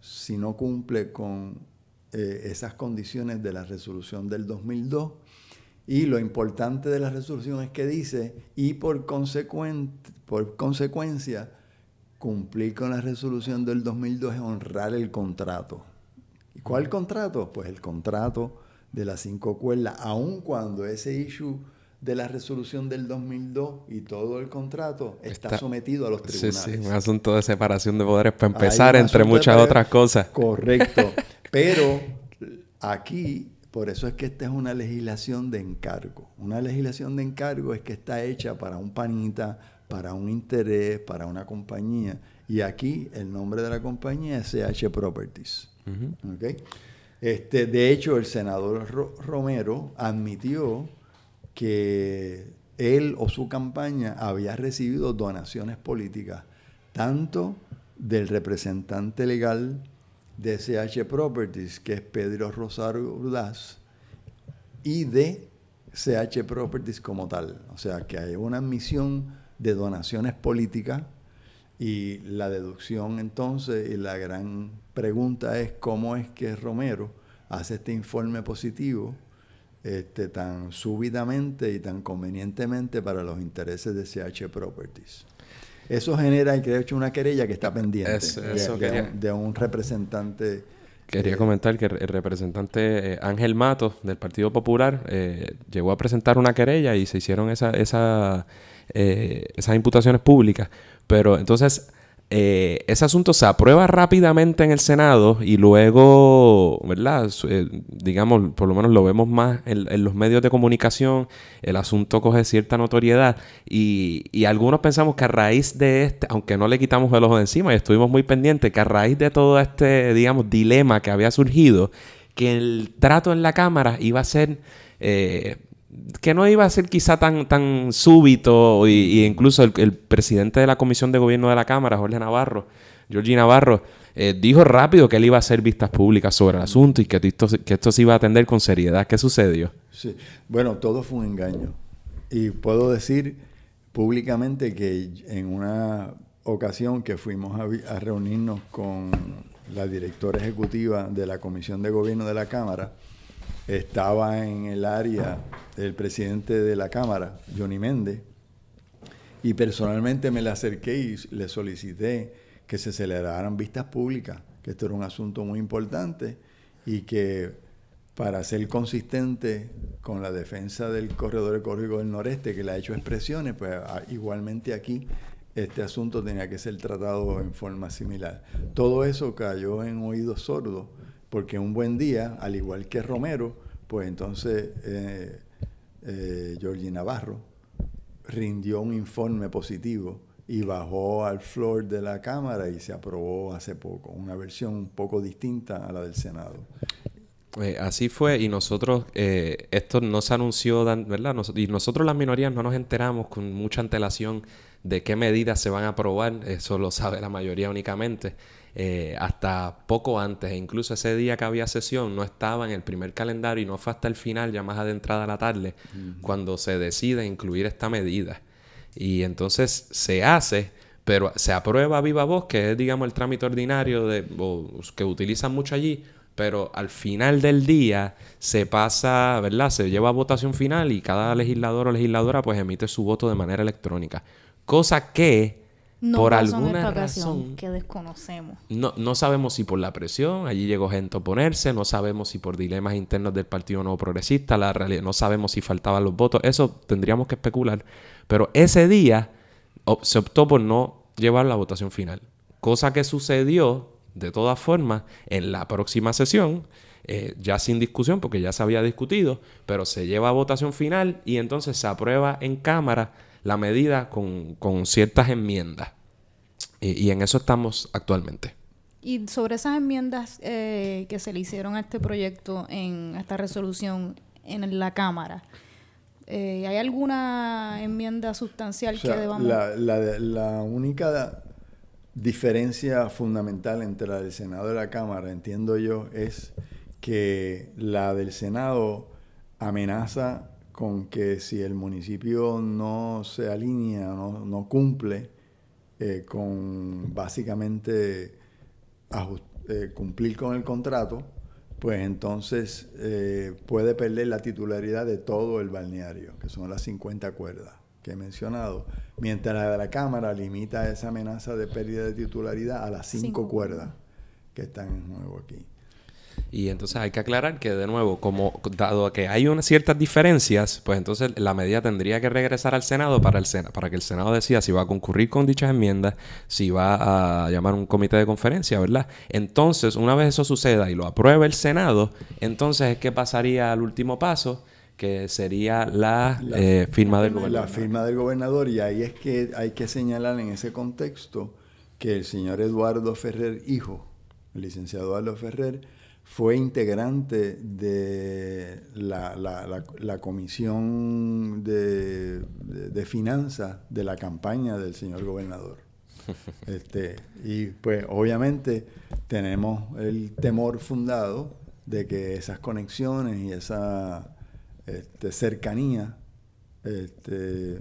si no cumple con eh, esas condiciones de la resolución del 2002. Y lo importante de la resolución es que dice, y por, por consecuencia, cumplir con la resolución del 2002 es honrar el contrato. ¿Y cuál contrato? Pues el contrato de las cinco cuerdas, aun cuando ese issue de la resolución del 2002 y todo el contrato está, sometido a los tribunales. Sí, sí, un asunto de separación de poderes para empezar, entre muchas otras cosas. Correcto. Pero aquí, por eso es que esta es una legislación de encargo. Una legislación de encargo es que está hecha para un panita, para un interés, para una compañía. Y aquí el nombre de la compañía es CH Properties. Este, de hecho, el senador Romero admitió que él o su campaña había recibido donaciones políticas, tanto del representante legal de CH Properties, que es Pedro Rosario Urdaz, y de CH Properties como tal. O sea, que hay una admisión de donaciones políticas y la deducción entonces y la gran pregunta es cómo es que Romero hace este informe positivo este, tan súbitamente y tan convenientemente para los intereses de CH Properties. Eso genera, que de hecho, una querella que está pendiente de, un, representante. Quería eh, comentar que el representante eh, Ángel Matos del Partido Popular eh, llegó a presentar una querella y se hicieron esa, esa, esas imputaciones públicas. Pero entonces eh, ese asunto se aprueba rápidamente en el Senado y luego, ¿verdad? Eh, digamos, por lo menos lo vemos más en, los medios de comunicación, el asunto coge cierta notoriedad y, y, algunos pensamos que a raíz de este, aunque no le quitamos el ojo de encima y estuvimos muy pendientes, que a raíz de todo este, digamos, dilema que había surgido, que el trato en la Cámara iba a ser... Eh, que no iba a ser quizá tan, tan súbito, y, incluso el, presidente de la Comisión de Gobierno de la Cámara, Jorge Navarro, Georgie Navarro, eh, dijo rápido que él iba a hacer vistas públicas sobre el asunto y que esto, que esto se iba a atender con seriedad. ¿Qué sucedió? Sí, bueno, todo fue un engaño. Y puedo decir públicamente que en una ocasión que fuimos a, a reunirnos con la directora ejecutiva de la Comisión de Gobierno de la Cámara, estaba en el área el presidente de la Cámara, Johnny Méndez, y personalmente me le acerqué y le solicité que se celebraran vistas públicas, que esto era un asunto muy importante y que para ser consistente con la defensa del corredor ecológico del noreste, que le ha hecho expresiones, pues igualmente aquí este asunto tenía que ser tratado en forma similar. Todo eso cayó en oídos sordos porque un buen día, al igual que Romero, pues entonces eh, Georgie Navarro rindió un informe positivo y bajó al floor de la Cámara y se aprobó hace poco, una versión un poco distinta a la del Senado. Eh, así fue y nosotros, eh, esto no se anunció, ¿verdad? y nosotros las minorías no nos enteramos con mucha antelación de qué medidas se van a aprobar, eso lo sabe la mayoría únicamente, eh, hasta poco antes, e incluso ese día que había sesión no estaba en el primer calendario y no fue hasta el final, ya más adentrada la tarde, cuando se decide incluir esta medida. Y entonces se hace, pero se aprueba viva voz, que es, digamos, el trámite ordinario de, que utilizan mucho allí, pero al final del día se pasa, ¿verdad? Se lleva a votación final y cada legislador o legisladora pues emite su voto de manera electrónica. Cosa que por alguna razón que desconocemos. No, no sabemos si por la presión, allí llegó gente a oponerse, no sabemos si por dilemas internos del Partido Nuevo Progresista, la realidad, no sabemos si faltaban los votos, eso tendríamos que especular. Pero ese día se optó por no llevar la votación final. Cosa que sucedió, de todas formas, en la próxima sesión, eh, ya sin discusión, porque ya se había discutido, pero se lleva a votación final y entonces se aprueba en Cámara la medida con, ciertas enmiendas. Y, en eso estamos actualmente. Y sobre esas enmiendas eh, que se le hicieron a este proyecto, en esta resolución en la Cámara, eh, ¿Hay alguna enmienda sustancial que debamos...? La, la, única diferencia fundamental entre la del Senado y la Cámara, entiendo yo, es que la del Senado amenaza con que si el municipio no se alinea, no, no cumple eh, con básicamente eh, cumplir con el contrato, pues entonces eh, puede perder la titularidad de todo el balneario, que son las 50 cuerdas que he mencionado, mientras la de la Cámara limita esa amenaza de pérdida de titularidad a las cinco, cuerdas que están en juego aquí. Y entonces hay que aclarar que, de nuevo, como dado que hay unas ciertas diferencias, pues entonces la medida tendría que regresar al Senado para, el para que el Senado decida si va a concurrir con dichas enmiendas, si va a llamar un comité de conferencia, ¿verdad? Entonces, una vez eso suceda y lo apruebe el Senado, entonces es que pasaría al último paso, que sería la, eh, firma del gobernador. La firma del gobernador, y ahí es que hay que señalar en ese contexto que el señor Eduardo Ferrer, hijo, el licenciado Eduardo Ferrer, fue integrante de la, comisión de, finanzas de la campaña del señor gobernador. Este, y pues obviamente tenemos el temor fundado de que esas conexiones y esa este, cercanía este,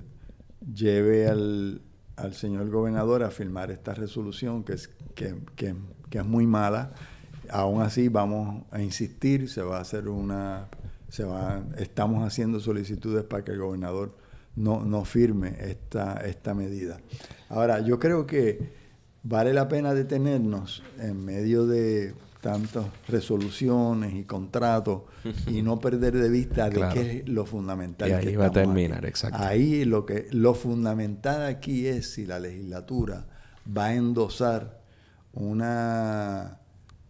lleve al, señor gobernador a firmar esta resolución que es, que es muy mala aún así vamos a insistir, se va a hacer una, se va, estamos haciendo solicitudes para que el gobernador no, no firme esta, esta medida. Ahora, yo creo que vale la pena detenernos en medio de tantas resoluciones y contratos y no perder de vista de qué es lo fundamental. Y ahí va a terminar, exacto. Ahí lo que lo fundamental aquí es si la legislatura va a endosar una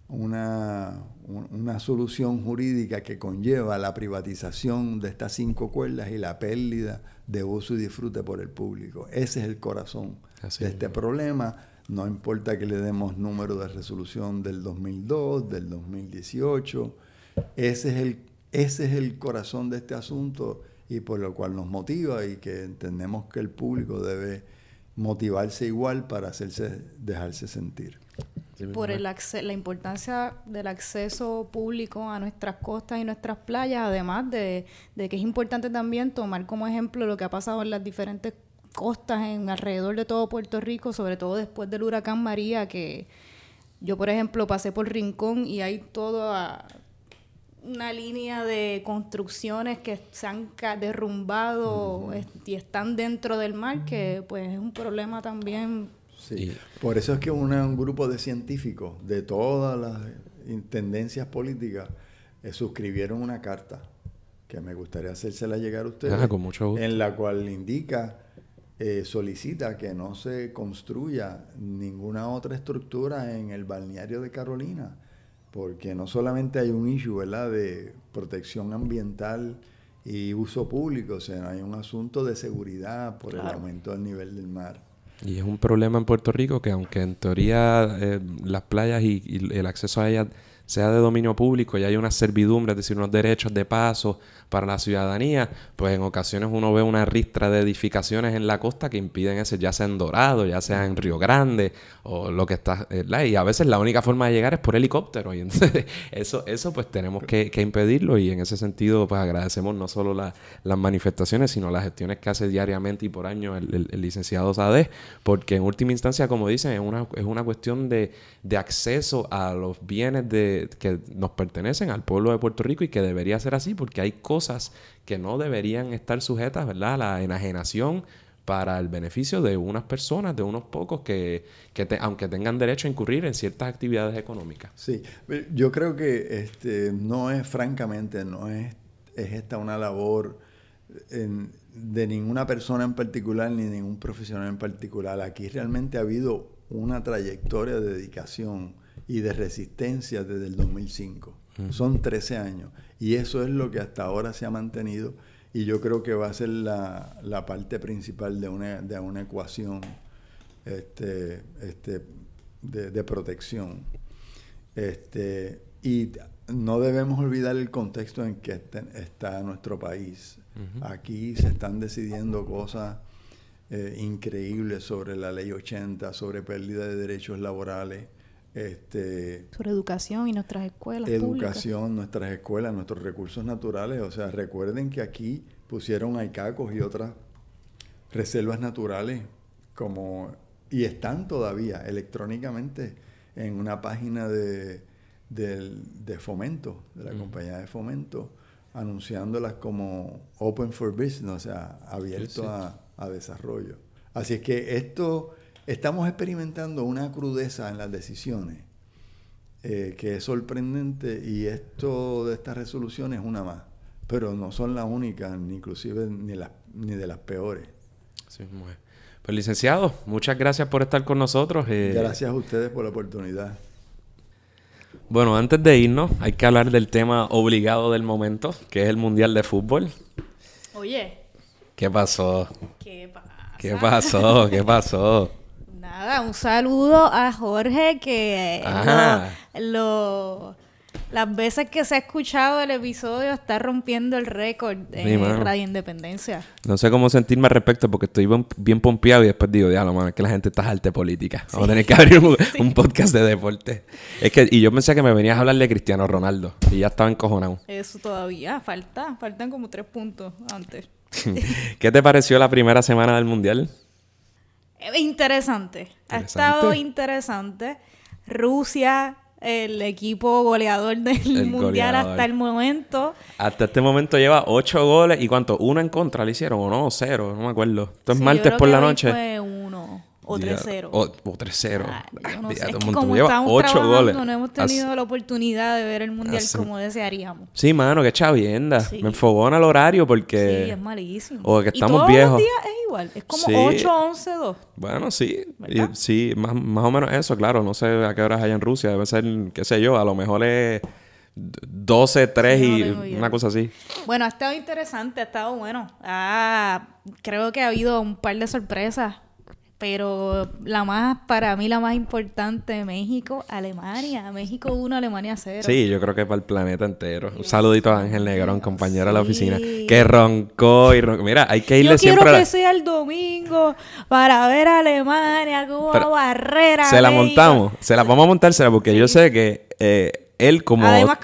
una, una solución jurídica que conlleva la privatización de estas cinco cuerdas y la pérdida de uso y disfrute por el público. Ese es el corazón de este problema. No importa que le demos número de resolución del 2002, del 2018. Ese es el, ese es el corazón de este asunto y por lo cual nos motiva y que entendemos que el público debe motivarse igual para hacerse, dejarse sentir por el la importancia del acceso público a nuestras costas y nuestras playas, además de, que es importante también tomar como ejemplo lo que ha pasado en las diferentes costas en alrededor de todo Puerto Rico, sobre todo después del huracán María, que yo, por ejemplo, pasé por Rincón y hay toda una línea de construcciones que se han derrumbado y están dentro del mar, que pues es un problema también por eso es que un grupo de científicos de todas las tendencias políticas eh, suscribieron una carta que me gustaría hacérsela llegar a ustedes, ah, con mucho en la cual indica, eh, solicita que no se construya ninguna otra estructura en el balneario de Carolina, porque no solamente hay un issue, ¿verdad?, de protección ambiental y uso público, sino hay un asunto de seguridad por el aumento del nivel del mar. Y es un problema en Puerto Rico que aunque en teoría eh, las playas y, y, el acceso a ellas sea de dominio público y hay una servidumbre, es decir, unos derechos de paso para la ciudadanía, pues en ocasiones uno ve una ristra de edificaciones en la costa que impiden ese, ya sea en Dorado, ya sea en Río Grande o lo que está, y a veces la única forma de llegar es por helicóptero y entonces eso, eso pues tenemos que, impedirlo y en ese sentido pues agradecemos no solo las manifestaciones, sino las gestiones que hace diariamente y por año el, licenciado Sade, porque en última instancia, como dicen, es una, es una cuestión de, de acceso a los bienes de, que nos pertenecen al pueblo de Puerto Rico y que debería ser así porque hay cosas que no deberían estar sujetas, ¿verdad? A la enajenación para el beneficio de unas personas, de unos pocos que, que aunque tengan derecho a incurrir en ciertas actividades económicas. Sí, yo creo que este, no es, francamente, no es, es esta una labor de ninguna persona en particular ni ningún profesional en particular. Aquí realmente ha habido una trayectoria de dedicación y de resistencia desde el 2005. Son 13 años. Y eso es lo que hasta ahora se ha mantenido y yo creo que va a ser la, la parte principal de una, de una ecuación este, este, de, protección. Este, y no debemos olvidar el contexto en que este, está nuestro país. Aquí se están decidiendo cosas eh, increíbles sobre la ley 80, sobre pérdida de derechos laborales este, Sobre educación y nuestras escuelas. Educación, nuestras escuelas, nuestros recursos naturales. O sea, recuerden que aquí pusieron aicacos y otras reservas naturales como y están todavía electrónicamente en una página de, de, fomento, de la compañía de fomento, anunciándolas como open for business, o sea, abierto A, a desarrollo. Así es que esto Estamos experimentando una crudeza en las decisiones eh, que es sorprendente y esto de estas resoluciones es una más, pero no son las únicas, ni inclusive ni, ni de las peores. Sí, Pues licenciado, muchas gracias por estar con nosotros. Eh. Gracias a ustedes por la oportunidad. Bueno, antes de irnos, hay que hablar del tema obligado del momento, que es el Mundial de Fútbol. Oye. ¿Qué pasó? ¿Qué pasa? ¿Qué pasó? ¿Qué pasó? Nada, un saludo a Jorge que lo, las veces que se ha escuchado el episodio está rompiendo el récord en Radio Independencia. No sé cómo sentirme al respecto porque estoy bien pompeado y después digo, diablo, es que la gente está alta política. Vamos a tener que abrir un, podcast de deporte. Es que, y yo pensé que me venías a hablar de Cristiano Ronaldo y ya estaba encojonado. Eso todavía, falta, faltan como tres puntos antes. ¿Qué te pareció la primera semana del Mundial? Interesante. Ha estado interesante. Rusia, el equipo goleador del mundial hasta el momento. Hasta este momento lleva ocho goles y cuánto, uno en contra le hicieron o no, cero, no me acuerdo. Esto es martes por la noche. Fue. O 3-0. O, 3-0. Ah, no sé. como lleva 8 goles. No hemos tenido la oportunidad de ver el mundial como desearíamos. Sí, mano, qué chavienda. Me enfogona el horario porque. Sí, es malísimo. O que estamos y todos viejos. Los días es igual. Es como 8, 11, 2. Bueno, sí. sí, más, más o menos eso, claro. No sé a qué horas hay en Rusia. Debe ser, qué sé yo, a lo mejor es. 12, 3 y una cosa así. Bueno, ha estado interesante, ha estado bueno. Ah, creo que ha habido un par de sorpresas pero la más, para mí la más importante, México, Alemania. México 1, Alemania 0. Sí, yo creo que para el planeta entero. Un saludito a Ángel Negrón, compañero de la oficina, que roncó y roncó. Mira, hay que irle yo siempre quiero que sea el domingo para ver a Alemania como barrera. Se la montamos, se la vamos a montársela porque yo sé que... Eh, él como... Además,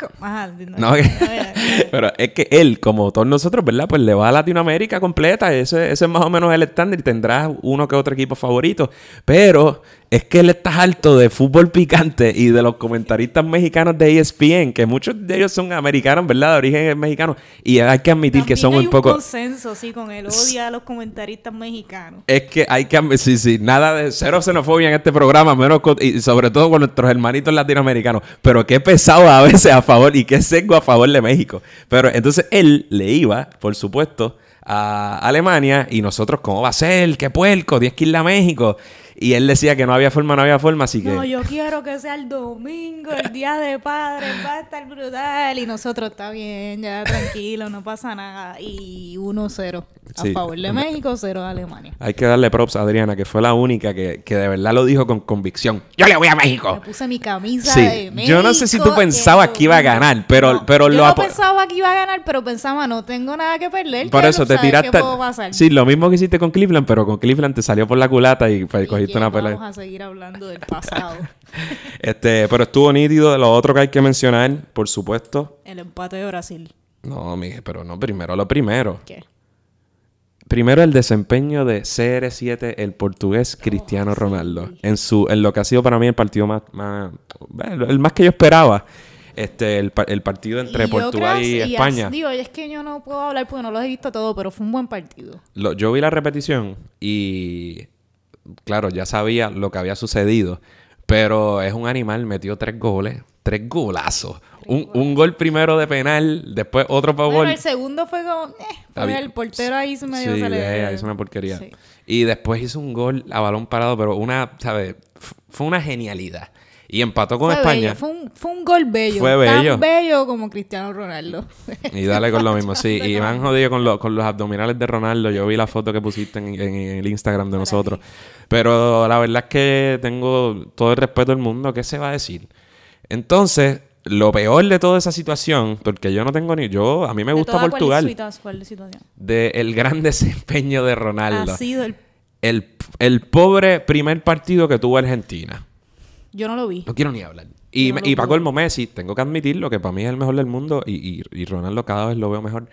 no, pero es que él, como todos nosotros, ¿verdad? Pues le va a Latinoamérica completa. Ese, ese es más o menos el estándar y tendrá uno que otro equipo favorito. Pero es que él está alto de fútbol picante y de los comentaristas mexicanos de ESPN, que muchos de ellos son americanos, ¿verdad? De origen mexicano. Y hay que admitir que son un poco... Hay consenso, sí, con el odio a los comentaristas mexicanos. Es que hay que... Sí, sí, nada de cero xenofobia en este programa, menos y sobre todo con nuestros hermanitos latinoamericanos. Pero qué pesado a veces a favor y qué seco a favor de México. Pero entonces él le iba, por supuesto, a Alemania y nosotros, ¿cómo va a ser? ¿Qué puerco? 10 kilos a México. Y él decía que no había forma, no había forma, así que... No, yo quiero que sea el domingo, el día de padres, va a estar brutal. Y nosotros, está bien, ya tranquilo, no pasa nada. Y 1-0 a Sí. favor de México, 0 de Alemania. Hay que darle props a Adriana, que fue la única que, que de verdad lo dijo con convicción. Yo le voy a Me México. puse mi camisa Sí, de México. yo no sé si tú pensabas que iba a ganar, pero- No, pero yo lo no pensaba que iba a ganar, pero pensaba, no tengo nada que perder. Por ¿qué- eso te tiraste... Sí, lo mismo que hiciste con Cleveland, pero con Cleveland te salió por la culata y pues, Y Vamos a seguir hablando del pasado. Este, pero estuvo nítido. Lo otro que hay que mencionar, por supuesto. el empate de Brasil. No, Miguel, pero no, primero lo primero. ¿Qué? Primero el desempeño de CR7, el portugués Cristiano Ronaldo. En su, en lo que ha sido para mí el partido más, más el más que yo esperaba. Este, el, el partido entre Y yo Portugal creo- y as- España. Digo, es que yo no puedo hablar porque no los he visto todo, pero fue un buen partido. Lo- yo vi la repetición y claro, ya sabía lo que había sucedido. Pero es un animal, metió tres goles, tres golazos. Un, un gol primero de penal, después otro para Bueno, el segundo fue como... Eh, fue el portero ahí se medio Sí, se le- de- hizo una porquería. Sí. Y después hizo un gol a balón parado, pero una, ¿sabes? Fue una genialidad. Y empató con Fue España. bello, Fue, un, fue un gol bello. Fue bello. Tan bello como Cristiano Ronaldo. Y dale con lo mismo, sí. Y me han jodido con, lo- con los abdominales de Ronaldo. Yo vi la foto que pusiste en, en el Instagram de nosotros. Pero la verdad es que tengo todo el respeto del mundo. ¿Qué se va a decir? Entonces, lo peor de toda esa situación, porque yo no tengo ni... Yo, a mí me De gusta toda, Portugal. ¿Cuál, situa- cuál situación? De el gran desempeño de Ronaldo. Ha sido el... El, el pobre primer partido que tuvo Argentina. Yo no lo vi. No quiero ni hablar. Y, no me- y para colmo Messi, tengo que admitirlo, que para mí es el mejor del mundo y, y, y Ronaldo cada vez lo veo mejor.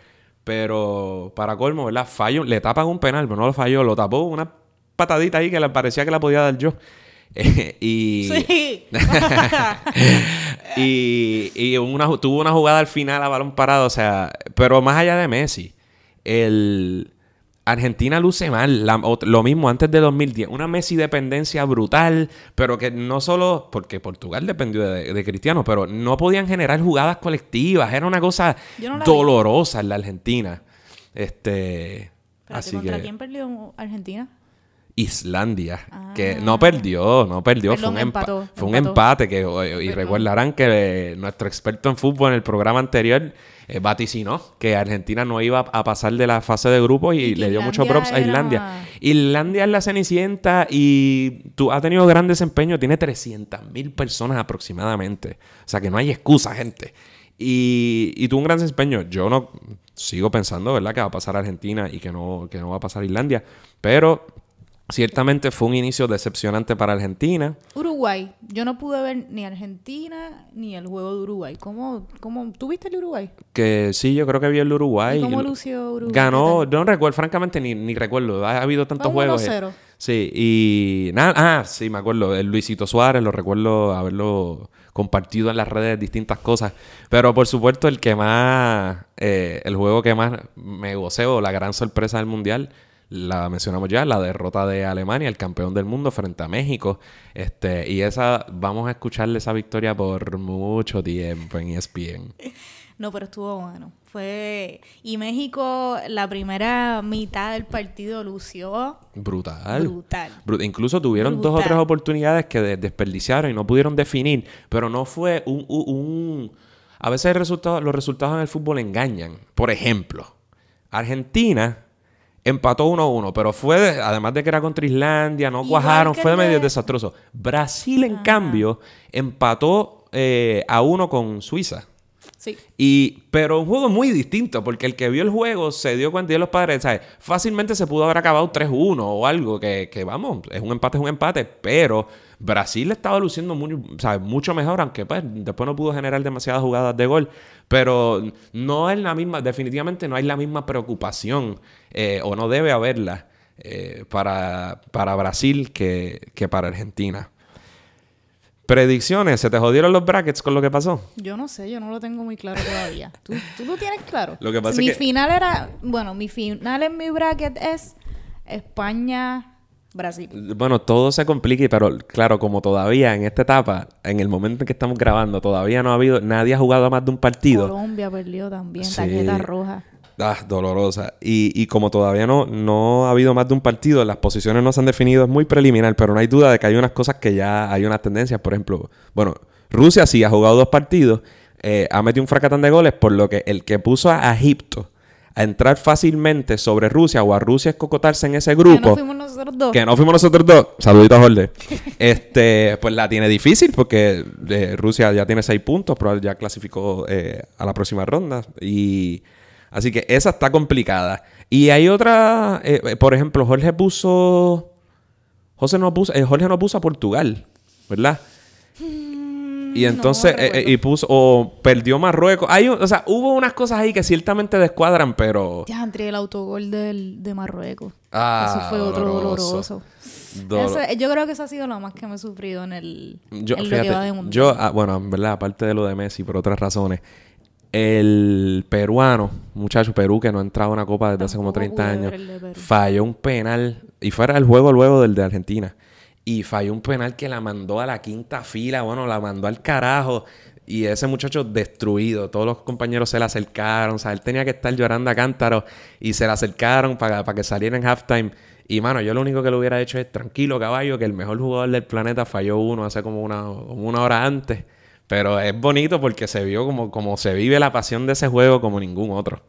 Pero para colmo, ¿verdad? Fallo, le tapan un penal, pero no lo falló, lo tapó una patadita ahí que le parecía que la podía dar yo. Eh, y, Sí. y, y una, tuvo una jugada al final a balón parado, o sea, pero más allá de Messi, el Argentina luce mal, la- lo mismo antes de 2010, una Messi dependencia brutal, pero que no solo, porque Portugal dependió de, de Cristiano, pero no podían generar jugadas colectivas, era una cosa no vi. dolorosa en la Argentina. Este, así ¿Contra que quién perdió Argentina? Islandia, Ah. que no perdió, no perdió, Perdón, fue un, empa- empató, fue un empató. empate que y Perdón. recordarán que eh, nuestro experto en fútbol en el programa anterior eh, vaticinó que Argentina no iba a pasar de la fase de grupos y, le dio mucho Islandia props a Islandia. Islandia es la cenicienta y tú ha tenido gran desempeño, tiene 300 mil personas aproximadamente, o sea que no hay excusa, gente. Y, y tuvo un gran desempeño. Yo no sigo pensando, ¿verdad? Que va a pasar Argentina y que no, que no va a pasar Islandia. Pero ciertamente fue un inicio decepcionante para Argentina. Uruguay. Yo no pude ver ni Argentina ni el juego de Uruguay. ¿Cómo, cómo, ¿Tú viste el Uruguay? Que sí, yo creo que vio el Uruguay. ¿Y cómo lució Uruguay? Ganó, no recuerdo, francamente ni, ni recuerdo. Ha habido tantos un juegos. eh. 1-0. Sí, y nada, ah, sí, me acuerdo. El Luisito Suárez, lo recuerdo haberlo compartido en las redes, distintas cosas. Pero por supuesto, el que más, eh, el juego que más me goceo, la gran sorpresa del mundial, la mencionamos ya, la derrota de Alemania, el campeón del mundo frente a México. Este, y esa, vamos a escucharle esa victoria por mucho tiempo en ESPN. No, pero estuvo bueno. Fue... Y México, la primera mitad del partido lució Brutal. brutal. Bru- Incluso tuvieron dos o tres oportunidades que de- desperdiciaron y no pudieron definir, pero no fue un... un- un- A veces el resultado- los resultados en el fútbol engañan. Por ejemplo, Argentina empató 1-1, pero fue, de- además de que era contra Islandia, no cuajaron, fue el medio de- desastroso. Brasil, en cambio, empató eh, a 1 con Suiza. Sí. Y, pero un juego muy distinto, porque el que vio el juego se dio cuenta de los padres, ¿sabes? Fácilmente se pudo haber acabado 3-1 o algo, que, que vamos, es un empate, es un empate, pero Brasil estaba luciendo muy, ¿sabes? mucho mejor, aunque pues, después no pudo generar demasiadas jugadas de gol, pero no es la misma, definitivamente no hay la misma preocupación, eh, o no debe haberla, eh, para, para Brasil que, que para Argentina. Predicciones, ¿se te jodieron los brackets con lo que pasó? Yo no sé, yo no lo tengo muy claro todavía. ¿Tú, tú lo tienes claro? Lo que pasa mi es que- final era... Bueno, mi final en mi bracket es España-Brasil. Bueno, todo se complica, pero claro, como todavía en esta etapa, en el momento en que estamos grabando, todavía no ha habido, nadie ha jugado más de un partido. Colombia perdió también, Sí. tarjeta roja. Ah, dolorosa. Y, y como todavía no, no ha habido más de un partido, las posiciones no se han definido, es muy preliminar, pero no hay duda de que hay unas cosas que ya hay unas tendencias. Por ejemplo, bueno, Rusia sí ha jugado dos partidos, eh, ha metido un fracatán de goles, por lo que el que puso a Egipto a entrar fácilmente sobre Rusia o a Rusia escocotarse en ese Que grupo. no fuimos nosotros dos. Que no fuimos nosotros dos. Saludito a Jorge. este, pues la tiene difícil porque eh, Rusia ya tiene seis puntos, pero ya clasificó eh, a la próxima ronda. Y así que esa está complicada. Y hay otra, eh, eh, por ejemplo, Jorge puso. José no puso, eh, Jorge no puso a Portugal, ¿verdad? Y entonces, no eh, y puso, o perdió Marruecos. Hay, un- o sea, hubo unas cosas ahí que ciertamente descuadran, pero. Ya entre el autogol del, de Marruecos. Ah, Eso fue otro doloroso. yo creo que eso ha sido lo más que me he sufrido en el Yo, en lo fíjate, que va de mundial. yo, ah, bueno, en verdad, aparte de lo de Messi, por otras razones, el peruano, muchacho Perú, que no ha entrado a una copa desde hace como Tampoco 30 pude años, falló un penal, y fuera el juego luego del de Argentina, y falló un penal que la mandó a la quinta fila, bueno, la mandó al carajo, y ese muchacho destruido, todos los compañeros se le acercaron, o sea, él tenía que estar llorando a cántaro, y se le acercaron para, para que saliera en halftime. Y mano, yo lo único que le hubiera hecho es tranquilo, caballo, que el mejor jugador del planeta falló uno hace como una, como una hora antes. Pero es bonito porque se vio como, como se vive la pasión de ese juego como ningún otro.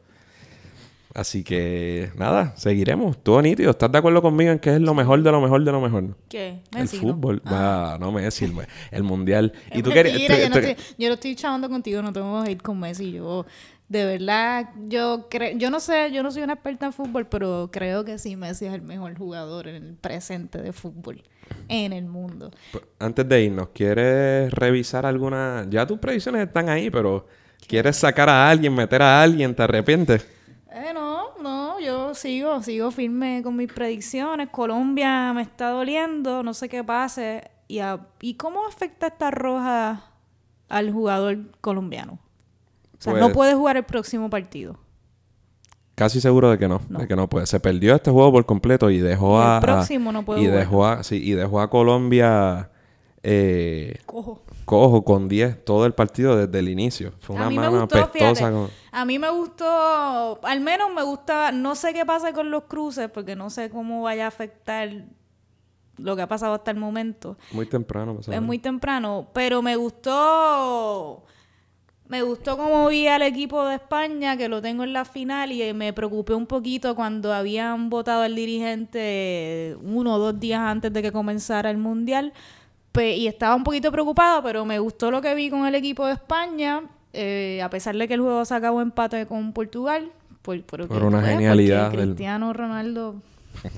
Así que nada, seguiremos. Todo nítido. ¿Estás de acuerdo conmigo en que es lo mejor de lo mejor de lo mejor? ¿Qué? El fútbol. Ah, no Messi, el, el mundial. ¿Y tú querías- yo, no estoy, yo no estoy chavando contigo, no tengo que ir con Messi. Yo, de verdad, yo creo, yo no sé, yo no soy una experta en fútbol, pero creo que sí, Messi es el mejor jugador en el presente de fútbol en el mundo. Pues, Antes de irnos, ¿quieres revisar alguna? Ya tus predicciones están ahí, pero ¿quieres sacar a alguien, meter a alguien? ¿Te arrepientes? Eh, no, no, yo sigo, sigo firme con mis predicciones. Colombia me está doliendo, no sé qué pase. ¿Y, a- ¿y cómo afecta esta roja al jugador colombiano? O sea, Pues- no puede jugar el próximo partido. Casi seguro de que no, No. de que no puede. Se perdió este juego por completo y dejó el a a- próximo no puede y jugar. dejó a sí, y dejó a Colombia eh, Cojo. cojo con 10 todo el partido desde el inicio. Fue una mano gustó, apestosa. fíjate, con- a mí me gustó, al menos me gusta, no sé qué pasa con los cruces, porque no sé cómo vaya a afectar lo que ha pasado hasta el momento. Muy temprano. Es muy temprano, pero me gustó, me gustó cómo vi al equipo de España, que lo tengo en la final, y me preocupé un poquito cuando habían votado al dirigente uno o dos días antes de que comenzara el Mundial, Pe- y estaba un poquito preocupada, pero me gustó lo que vi con el equipo de España, eh, a pesar de que el juego se acabó empate con Portugal. Por, por- Por una pues, genialidad del- Cristiano Ronaldo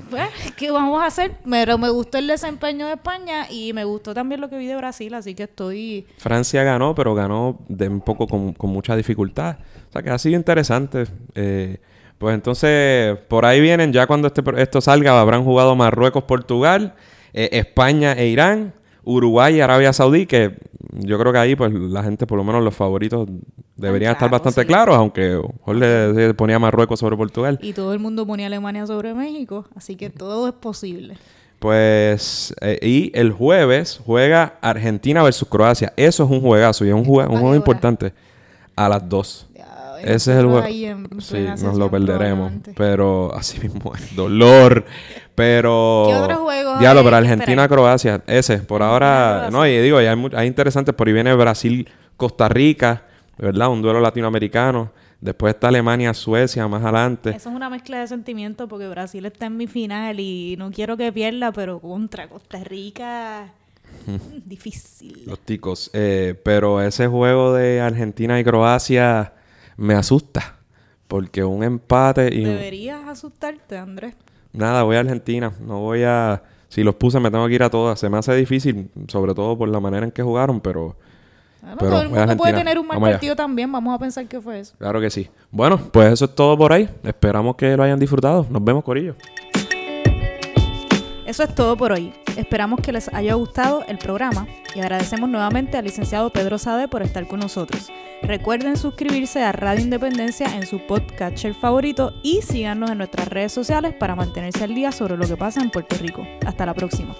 pues, ¿qué vamos a hacer? Pero me gustó el desempeño de España y me gustó también lo que vi de Brasil, así que estoy... Francia ganó, pero ganó de un poco con, con mucha dificultad. O sea que ha sido interesante. Eh, pues entonces, por ahí vienen, ya cuando este, esto salga, habrán jugado Marruecos, Portugal, eh, España e Irán, Uruguay y Arabia Saudí, que yo creo que ahí, pues la gente, por lo menos los favoritos, deberían estar bastante sí. claros, aunque Jorge ponía Marruecos sobre Portugal. Y todo el mundo ponía Alemania sobre México, así que todo es posible. Pues, eh, y el jueves juega Argentina versus Croacia. Eso es un juegazo y es un, jue- un ¿A qué juego importante. A las 2. Ese es el juego. Sí, nos lo perderemos. Pero así mismo el dolor. Pero. ¿Qué otros juegos Diablo, pero Argentina-Croacia. Ese, por ahora. No, y digo, ya hay, hay interesantes. Por ahí viene Brasil-Costa Rica, ¿verdad? Un duelo latinoamericano. Después está Alemania-Suecia más adelante. Eso es una mezcla de sentimientos porque Brasil está en mi final y no quiero que pierda, pero contra Costa Rica... difícil. Los ticos. Eh, pero ese juego de Argentina y Croacia me asusta. Porque un empate y. Deberías asustarte, Andrés. Nada, voy a Argentina. No voy a. Si los puse, me tengo que ir a todas. Se me hace difícil, sobre todo por la manera en que jugaron, pero Pero todo el voy a mundo puede tener un mal Vamos allá. partido también. Vamos a pensar que fue eso. claro que sí. Bueno, pues eso es todo por ahí. Esperamos que lo hayan disfrutado. Nos vemos, Corillo. Eso es todo por hoy. Esperamos que les haya gustado el programa y agradecemos nuevamente al licenciado Pedro Sade por estar con nosotros. Recuerden suscribirse a Radio Independencia en su podcatcher favorito y síganos en nuestras redes sociales para mantenerse al día sobre lo que pasa en Puerto Rico. Hasta la próxima.